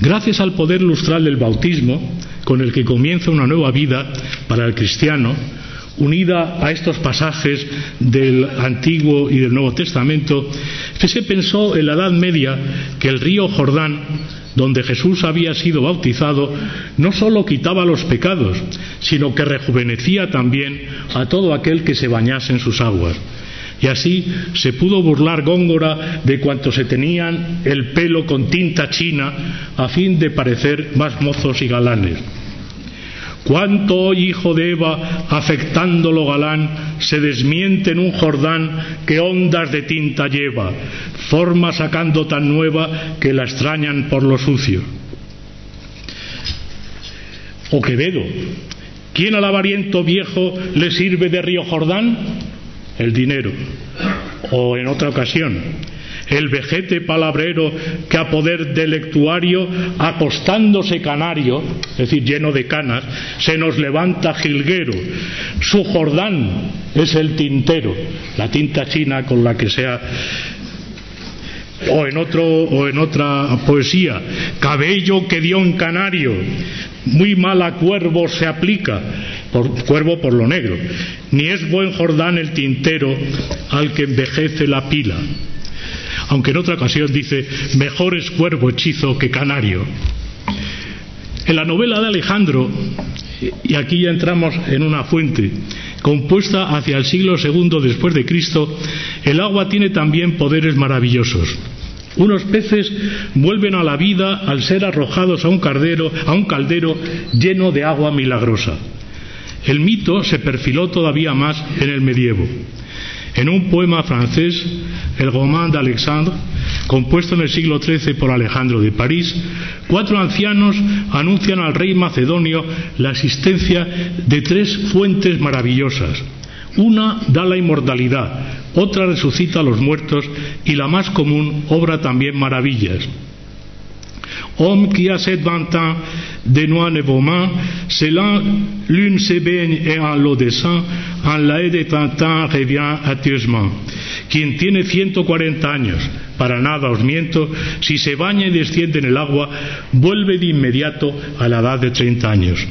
[SPEAKER 1] Gracias al poder lustral del bautismo, con el que comienza una nueva vida para el cristiano, unida a estos pasajes del Antiguo y del Nuevo Testamento, se pensó en la Edad Media que el río Jordán donde Jesús había sido bautizado, no sólo quitaba los pecados, sino que rejuvenecía también a todo aquel que se bañase en sus aguas. Y así se pudo burlar Góngora de cuanto se tenían el pelo con tinta china a fin de parecer más mozos y galanes. ¿Cuánto hoy, hijo de Eva, afectando lo galán, se desmiente en un Jordán que ondas de tinta lleva, forma sacando tan nueva que la extrañan por lo sucio? O Quevedo, ¿quién al avariento viejo le sirve de río Jordán? El dinero. O en otra ocasión, el vejete palabrero que a poder del lectuario, acostándose canario, es decir, lleno de canas, se nos levanta jilguero. Su Jordán es el tintero, la tinta china con la que sea o en, otro, o en otra poesía, cabello que dio un canario, muy mal a cuervo se aplica, por, cuervo por lo negro, ni es buen Jordán el tintero al que envejece la pila. Aunque en otra ocasión dice, mejor es cuervo hechizo que canario. En la novela de Alejandro, y aquí ya entramos en una fuente, compuesta hacia el siglo II después de Cristo, el agua tiene también poderes maravillosos. Unos peces vuelven a la vida al ser arrojados a un, caldero, a un caldero lleno de agua milagrosa. El mito se perfiló todavía más en el medievo. En un poema francés, el Roman d'Alexandre, compuesto en el siglo XIII por Alejandro de París, cuatro ancianos anuncian al rey macedonio la existencia de tres fuentes maravillosas. Una da la inmortalidad, otra resucita a los muertos y la más común obra también maravillas. Homme qui a sept vingt ans, de noix ne mains, c'est l'une se baigne et en l'eau descend, en la de trente ans revient atieusement. Quien tiene 140 años, para nada os miento, si se baña y desciende en el agua, vuelve de inmediato a la edad de 30 años.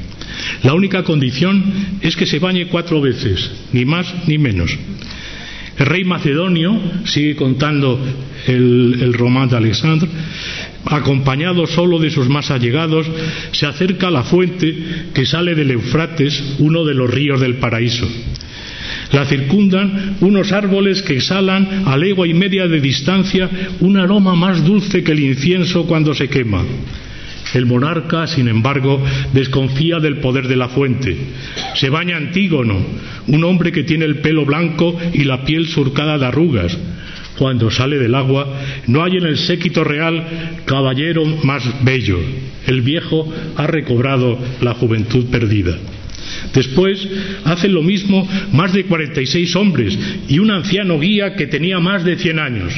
[SPEAKER 1] La única condición es que se bañe cuatro veces, ni más ni menos. El rey macedonio, sigue contando el, el román de Alexandre, acompañado solo de sus más allegados, se acerca a la fuente que sale del Eufrates, uno de los ríos del paraíso. La circundan unos árboles que exhalan a legua y media de distancia un aroma más dulce que el incienso cuando se quema. El monarca, sin embargo, desconfía del poder de la fuente. Se baña Antígono, un hombre que tiene el pelo blanco y la piel surcada de arrugas, cuando sale del agua, no hay en el séquito real caballero más bello. El viejo ha recobrado la juventud perdida. Después hacen lo mismo más de 46 hombres y un anciano guía que tenía más de 100 años.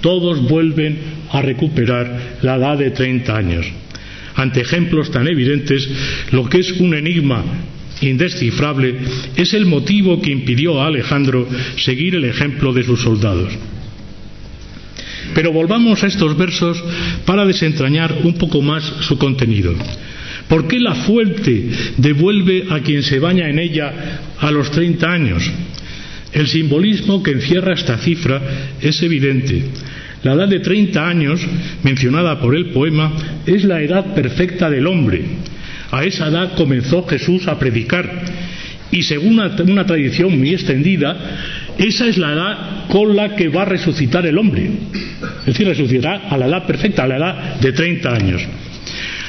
[SPEAKER 1] Todos vuelven a recuperar la edad de 30 años. Ante ejemplos tan evidentes, lo que es un enigma indescifrable es el motivo que impidió a Alejandro seguir el ejemplo de sus soldados. Pero volvamos a estos versos para desentrañar un poco más su contenido. ¿Por qué la fuente devuelve a quien se baña en ella a los 30 años? El simbolismo que encierra esta cifra es evidente. La edad de 30 años, mencionada por el poema, es la edad perfecta del hombre. A esa edad comenzó Jesús a predicar y según una, tradición muy extendida, esa es la edad con la que va a resucitar el hombre. Es decir, resucitará a la edad perfecta, a la edad de 30 años.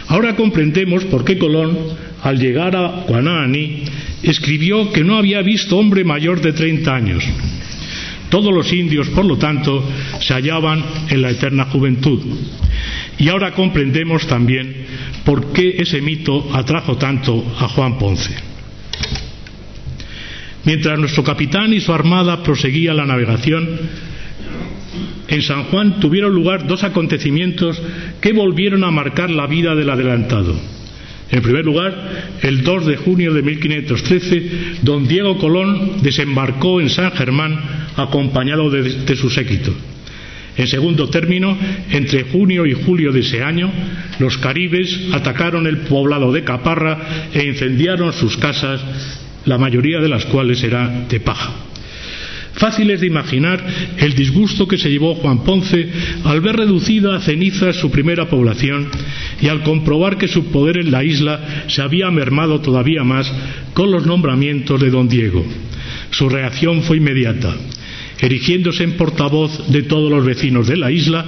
[SPEAKER 1] Ahora comprendemos por qué Colón, al llegar a Guananí, escribió que no había visto hombre mayor de 30 años. Todos los indios, por lo tanto, se hallaban en la eterna juventud. Y ahora comprendemos también por qué ese mito atrajo tanto a Juan Ponce. Mientras nuestro capitán y su armada proseguía la navegación, en San Juan tuvieron lugar dos acontecimientos que volvieron a marcar la vida del adelantado. En primer lugar, el 2 de junio de 1513, don Diego Colón desembarcó en San Germán acompañado de, de su séquito. En segundo término, entre junio y julio de ese año, los caribes atacaron el poblado de Caparra e incendiaron sus casas la mayoría de las cuales era de paja. Fácil es de imaginar el disgusto que se llevó Juan Ponce al ver reducida a cenizas su primera población y al comprobar que su poder en la isla se había mermado todavía más con los nombramientos de don Diego. Su reacción fue inmediata erigiéndose en portavoz de todos los vecinos de la isla,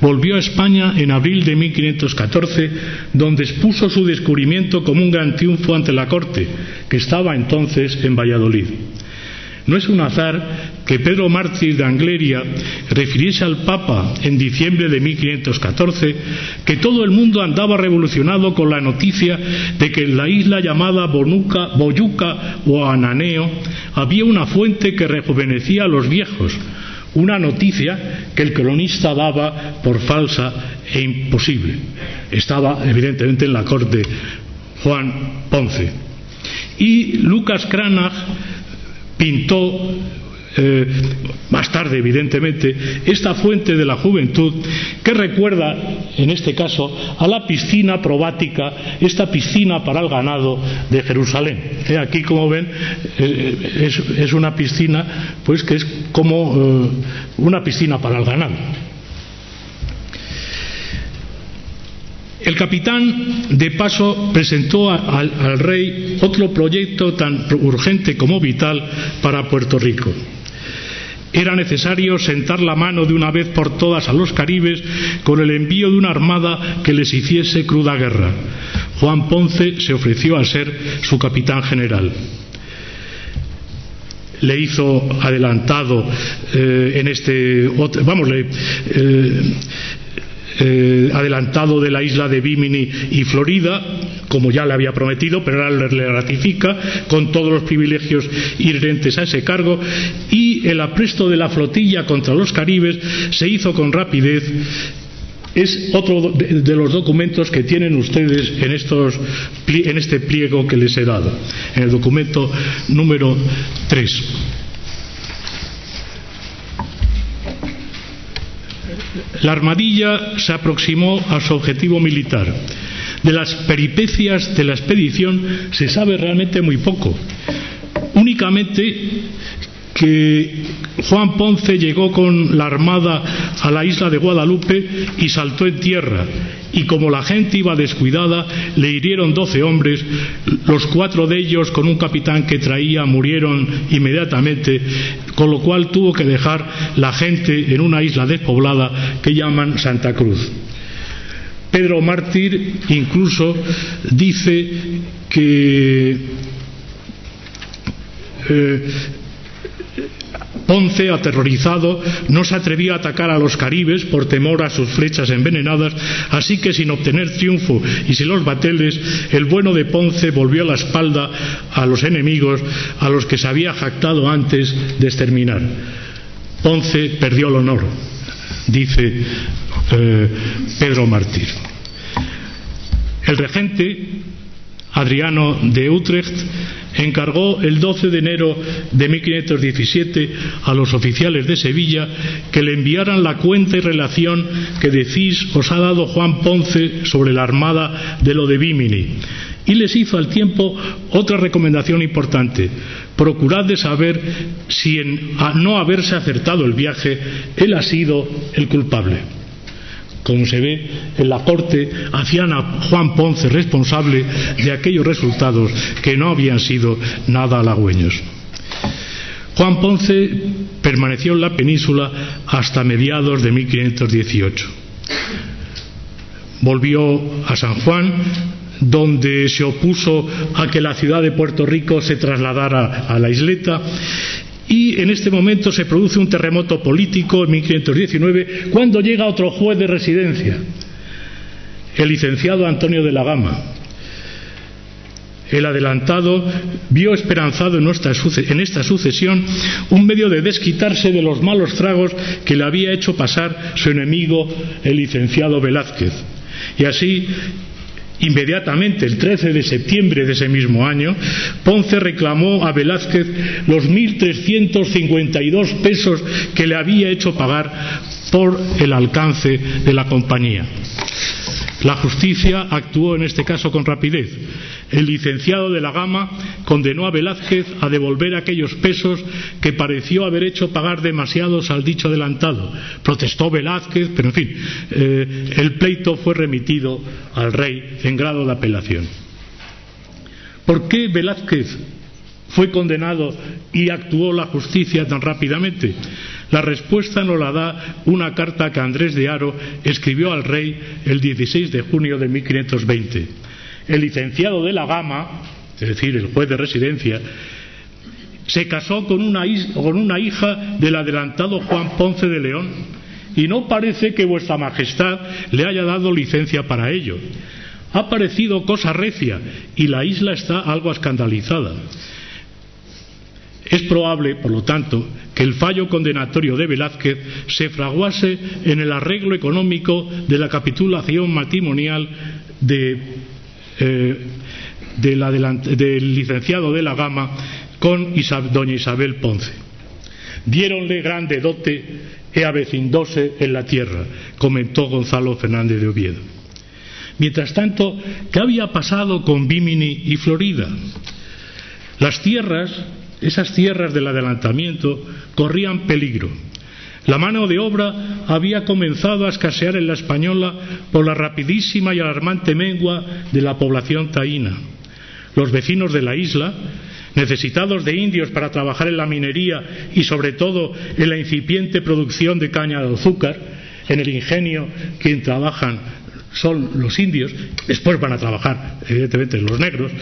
[SPEAKER 1] volvió a España en abril de 1514, donde expuso su descubrimiento como un gran triunfo ante la corte, que estaba entonces en Valladolid. No es un azar que Pedro Mártir de Angleria refiriese al Papa en diciembre de 1514 que todo el mundo andaba revolucionado con la noticia de que en la isla llamada Bonuca, Boyuca o Ananeo había una fuente que rejuvenecía a los viejos, una noticia que el cronista daba por falsa e imposible. Estaba evidentemente en la corte Juan Ponce. Y Lucas Cranach pintó eh, más tarde, evidentemente, esta fuente de la juventud que recuerda, en este caso, a la piscina probática, esta piscina para el ganado de Jerusalén. Eh, aquí, como ven, eh, es, una piscina, pues que es como una piscina para el ganado. El capitán, de paso, presentó al rey otro proyecto tan urgente como vital para Puerto Rico. Era necesario sentar la mano de una vez por todas a los caribes con el envío de una armada que les hiciese cruda guerra. Juan Ponce se ofreció a ser su capitán general le hizo adelantado eh, en este vamos le, eh, eh, adelantado de la isla de Bimini y Florida, como ya le había prometido, pero ahora le ratifica con todos los privilegios inherentes a ese cargo, y el apresto de la flotilla contra los caribes se hizo con rapidez es otro de los documentos que tienen ustedes en, estos, en este pliego que les he dado, en el documento número 3. La armadilla se aproximó a su objetivo militar. De las peripecias de la expedición se sabe realmente muy poco. Únicamente que Juan Ponce llegó con la armada a la isla de Guadalupe y saltó en tierra, y como la gente iba descuidada, le hirieron doce hombres, los cuatro de ellos con un capitán que traía murieron inmediatamente, con lo cual tuvo que dejar la gente en una isla despoblada que llaman Santa Cruz. Pedro Mártir incluso dice que eh, Ponce, aterrorizado, no se atrevía a atacar a los caribes por temor a sus flechas envenenadas, así que sin obtener triunfo y sin los bateles, el bueno de Ponce volvió la espalda a los enemigos a los que se había jactado antes de exterminar. Ponce perdió el honor, dice eh, Pedro Mártir. El regente Adriano de Utrecht, encargó el 12 de enero de 1517 a los oficiales de Sevilla que le enviaran la cuenta y relación que decís os ha dado Juan Ponce sobre la armada de lo de Bimini. Y les hizo al tiempo otra recomendación importante. Procurad de saber si en no haberse acertado el viaje, él ha sido el culpable como se ve en la corte, hacían a Juan Ponce responsable de aquellos resultados que no habían sido nada halagüeños. Juan Ponce permaneció en la península hasta mediados de 1518. Volvió a San Juan, donde se opuso a que la ciudad de Puerto Rico se trasladara a la isleta y en este momento se produce un terremoto político en 1519 cuando llega otro juez de residencia, el licenciado Antonio de la Gama. El adelantado vio esperanzado en esta sucesión un medio de desquitarse de los malos tragos que le había hecho pasar su enemigo, el licenciado Velázquez. Y así Inmediatamente, el 13 de septiembre de ese mismo año, Ponce reclamó a Velázquez los 1.352 pesos que le había hecho pagar por el alcance de la compañía. La justicia actuó en este caso con rapidez. El licenciado de la Gama condenó a Velázquez a devolver aquellos pesos que pareció haber hecho pagar demasiados al dicho adelantado. Protestó Velázquez, pero en fin, eh, el pleito fue remitido al rey en grado de apelación. ¿Por qué Velázquez fue condenado y actuó la justicia tan rápidamente? La respuesta nos la da una carta que Andrés de Haro escribió al rey el 16 de junio de 1520. El licenciado de la Gama, es decir, el juez de residencia, se casó con una, con una hija del adelantado Juan Ponce de León y no parece que vuestra majestad le haya dado licencia para ello. Ha parecido cosa recia y la isla está algo escandalizada. Es probable, por lo tanto, que el fallo condenatorio de Velázquez se fraguase en el arreglo económico de la capitulación matrimonial eh, del licenciado de la Gama con doña Isabel Ponce. Diéronle grande dote e avecindóse en la tierra, comentó Gonzalo Fernández de Oviedo. Mientras tanto, ¿qué había pasado con Bimini y Florida? Las tierras esas tierras del adelantamiento corrían peligro. La mano de obra había comenzado a escasear en la española por la rapidísima y alarmante mengua de la población taína. Los vecinos de la isla, necesitados de indios para trabajar en la minería y sobre todo en la incipiente producción de caña de azúcar, en el ingenio quien trabajan son los indios, después van a trabajar, evidentemente, los negros,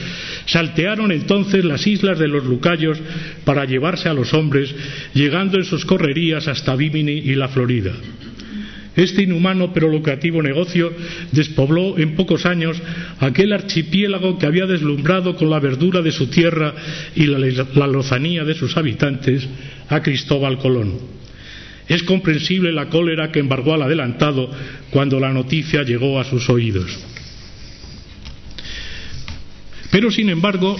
[SPEAKER 1] saltearon entonces las islas de los Lucayos para llevarse a los hombres, llegando en sus correrías hasta Bimini y la Florida. Este inhumano pero lucrativo negocio despobló en pocos años aquel archipiélago que había deslumbrado con la verdura de su tierra y la, la lozanía de sus habitantes a Cristóbal Colón. Es comprensible la cólera que embargó al adelantado cuando la noticia llegó a sus oídos. Pero, sin embargo,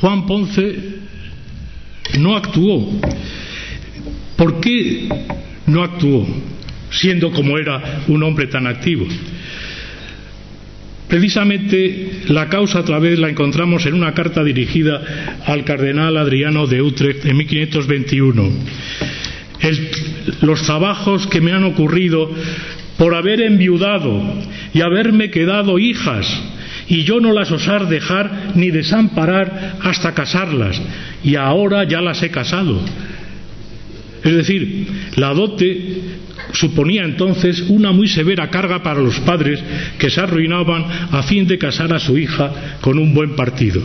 [SPEAKER 1] Juan Ponce no actuó. ¿Por qué no actuó, siendo como era un hombre tan activo? Precisamente la causa otra vez la encontramos en una carta dirigida al cardenal Adriano de Utrecht en 1521 los trabajos que me han ocurrido por haber enviudado y haberme quedado hijas y yo no las osar dejar ni desamparar hasta casarlas y ahora ya las he casado. Es decir, la dote suponía entonces una muy severa carga para los padres que se arruinaban a fin de casar a su hija con un buen partido.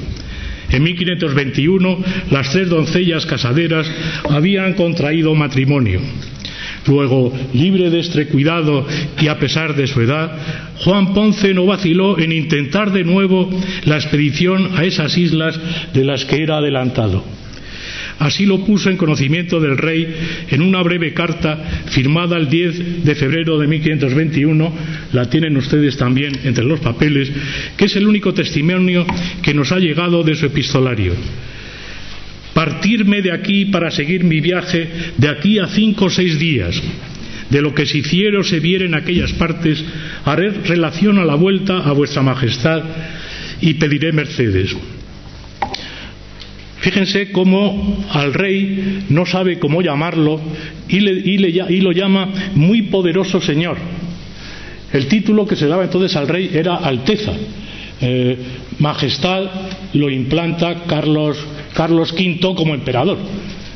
[SPEAKER 1] En 1521 las tres doncellas casaderas habían contraído matrimonio. Luego, libre de este cuidado y a pesar de su edad, Juan Ponce no vaciló en intentar de nuevo la expedición a esas islas de las que era adelantado. Así lo puso en conocimiento del rey en una breve carta firmada el 10 de febrero de 1521, la tienen ustedes también entre los papeles, que es el único testimonio que nos ha llegado de su epistolario. Partirme de aquí para seguir mi viaje de aquí a cinco o seis días. De lo que se hiciera o se viera en aquellas partes, haré relación a la vuelta a vuestra majestad y pediré mercedes. Fíjense cómo al rey no sabe cómo llamarlo y, lo llama muy poderoso señor. El título que se daba entonces al rey era Alteza. Eh, majestad lo implanta Carlos, Carlos V como emperador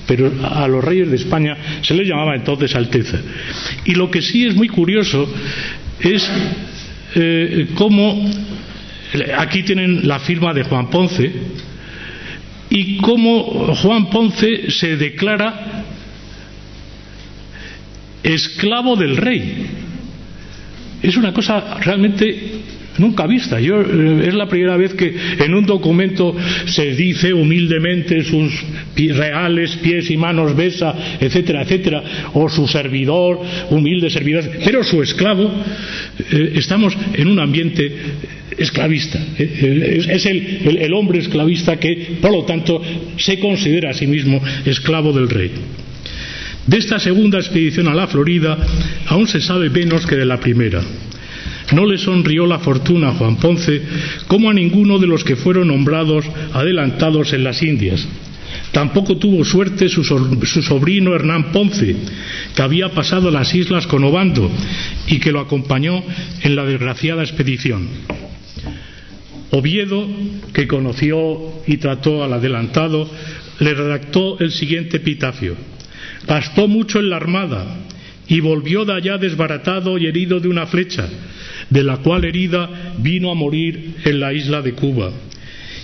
[SPEAKER 1] pero a los reyes de España se les llamaba entonces Alteza. Y lo que sí es muy curioso es eh, cómo aquí tienen la firma de Juan Ponce, y cómo Juan Ponce se declara esclavo del rey. Es una cosa realmente nunca vista. Yo, eh, es la primera vez que en un documento se dice humildemente sus reales pies y manos besa, etcétera, etcétera, o su servidor, humilde servidor, pero su esclavo. Eh, estamos en un ambiente esclavista. Eh, es el, hombre esclavista que, por lo tanto, se considera a sí mismo esclavo del rey. De esta segunda expedición a la Florida aún se sabe menos que de la primera. No le sonrió la fortuna a Juan Ponce como a ninguno de los que fueron nombrados adelantados en las Indias. Tampoco tuvo suerte su, sobrino Hernán Ponce, que había pasado las islas con Obando y que lo acompañó en la desgraciada expedición. Oviedo, que conoció y trató al adelantado, le redactó el siguiente epitafio. Gastó mucho en la armada y volvió de allá desbaratado y herido de una flecha, de la cual herida vino a morir en la isla de Cuba.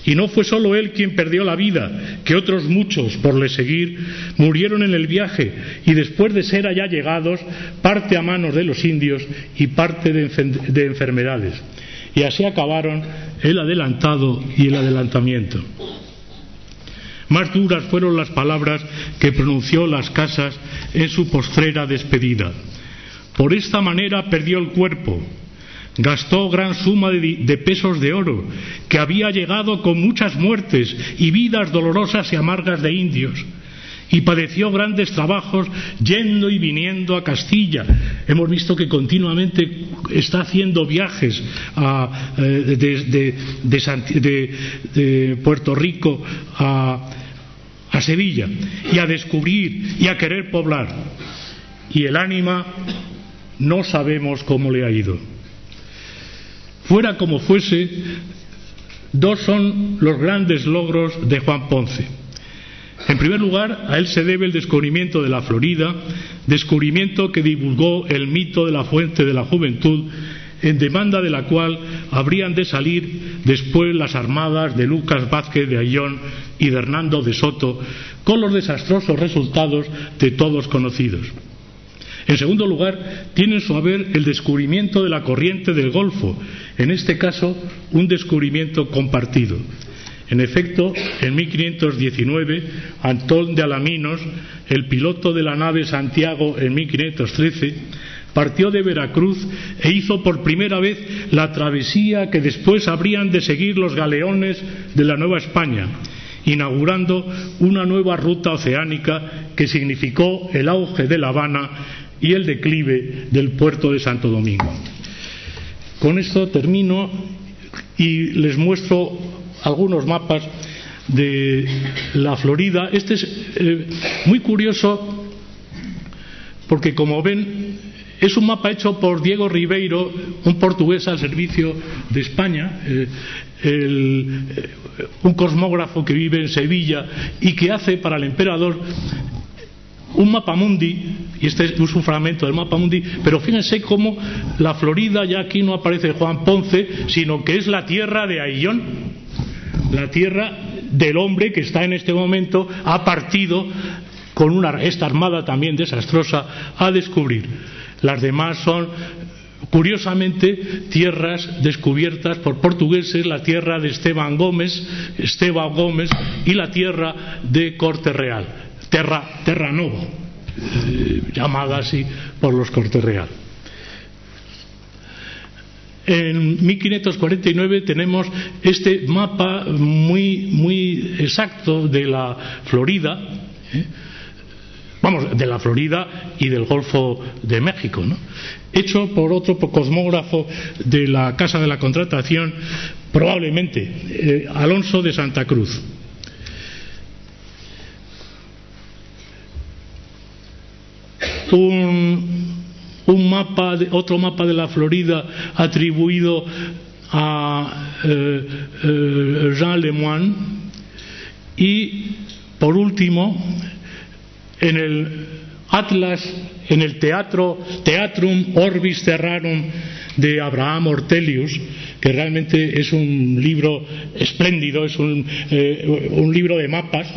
[SPEAKER 1] Y no fue solo él quien perdió la vida, que otros muchos, por le seguir, murieron en el viaje y después de ser allá llegados, parte a manos de los indios y parte de enfermedades y así acabaron el adelantado y el adelantamiento. Más duras fueron las palabras que pronunció las casas en su postrera despedida. Por esta manera perdió el cuerpo, gastó gran suma de, pesos de oro, que había llegado con muchas muertes y vidas dolorosas y amargas de indios y padeció grandes trabajos yendo y viniendo a Castilla. Hemos visto que continuamente está haciendo viajes eh, de, Puerto Rico a, a Sevilla y a descubrir y a querer poblar. Y el ánima no sabemos cómo le ha ido. Fuera como fuese, dos son los grandes logros de Juan Ponce. En primer lugar, a él se debe el descubrimiento de la Florida, descubrimiento que divulgó el mito de la fuente de la juventud, en demanda de la cual habrían de salir después las armadas de Lucas Vázquez de Ayllón y de Hernando de Soto, con los desastrosos resultados de todos conocidos. En segundo lugar, tiene en su haber el descubrimiento de la corriente del Golfo, en este caso un descubrimiento compartido. En efecto, en 1519, Antón de Alaminos, el piloto de la nave Santiago en 1513, partió de Veracruz e hizo por primera vez la travesía que después habrían de seguir los galeones de la Nueva España, inaugurando una nueva ruta oceánica que significó el auge de La Habana y el declive del puerto de Santo Domingo. Con esto termino y les muestro algunos mapas de la Florida. Este es eh, muy curioso porque, como ven, es un mapa hecho por Diego Ribeiro, un portugués al servicio de España, eh, eh, un cosmógrafo que vive en Sevilla y que hace para el emperador un mapa mundi, y este es un fragmento del mapa mundi, pero fíjense cómo la Florida ya aquí no aparece Juan Ponce, sino que es la tierra de Aillón la tierra del hombre que está en este momento ha partido con esta armada también desastrosa a descubrir. Las demás son curiosamente tierras descubiertas por portugueses, la tierra de Esteban Gómez, Esteban Gómez y la tierra de Corte Real, Terra, Terra Nova, eh, llamada así por los Corte Real. En 1549 tenemos este mapa muy, muy exacto de la Florida, ¿eh? vamos, de la Florida y del Golfo de México, ¿no? hecho por otro cosmógrafo de la Casa de la Contratación, probablemente eh, Alonso de Santa Cruz. Un, mapa, otro mapa de la Florida atribuido a eh, eh, Jean Lemoine y, por último, en el Atlas en el teatro Teatrum Orbis Terrarum de Abraham Ortelius, que realmente es un libro espléndido, es un, eh, libro de mapas.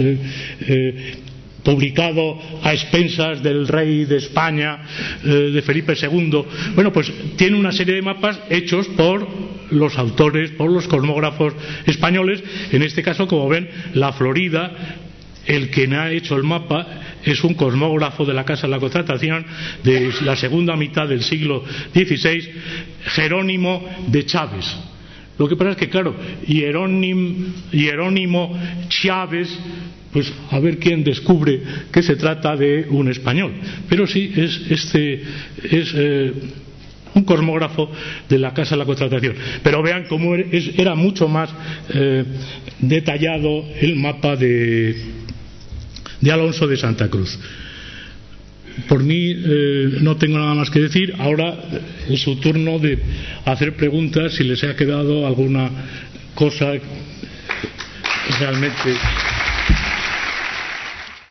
[SPEAKER 1] Publicado a expensas del rey de España, de Felipe II. Bueno, pues tiene una serie de mapas hechos por los autores, por los cosmógrafos españoles. En este caso, como ven, la Florida, el que ha hecho el mapa es un cosmógrafo de la Casa de la Contratación de la segunda mitad del siglo XVI, Jerónimo de Chávez. Lo que pasa es que, claro, Jerónimo, Chávez, pues a ver quién descubre que se trata de un español. Pero sí, es, este, es eh, un cosmógrafo de la Casa de la Contratación. Pero vean cómo era mucho más eh, detallado el mapa de, de Alonso de Santa Cruz. Por mí eh, no tengo nada más que decir. Ahora es su turno de hacer preguntas si les ha quedado alguna cosa realmente.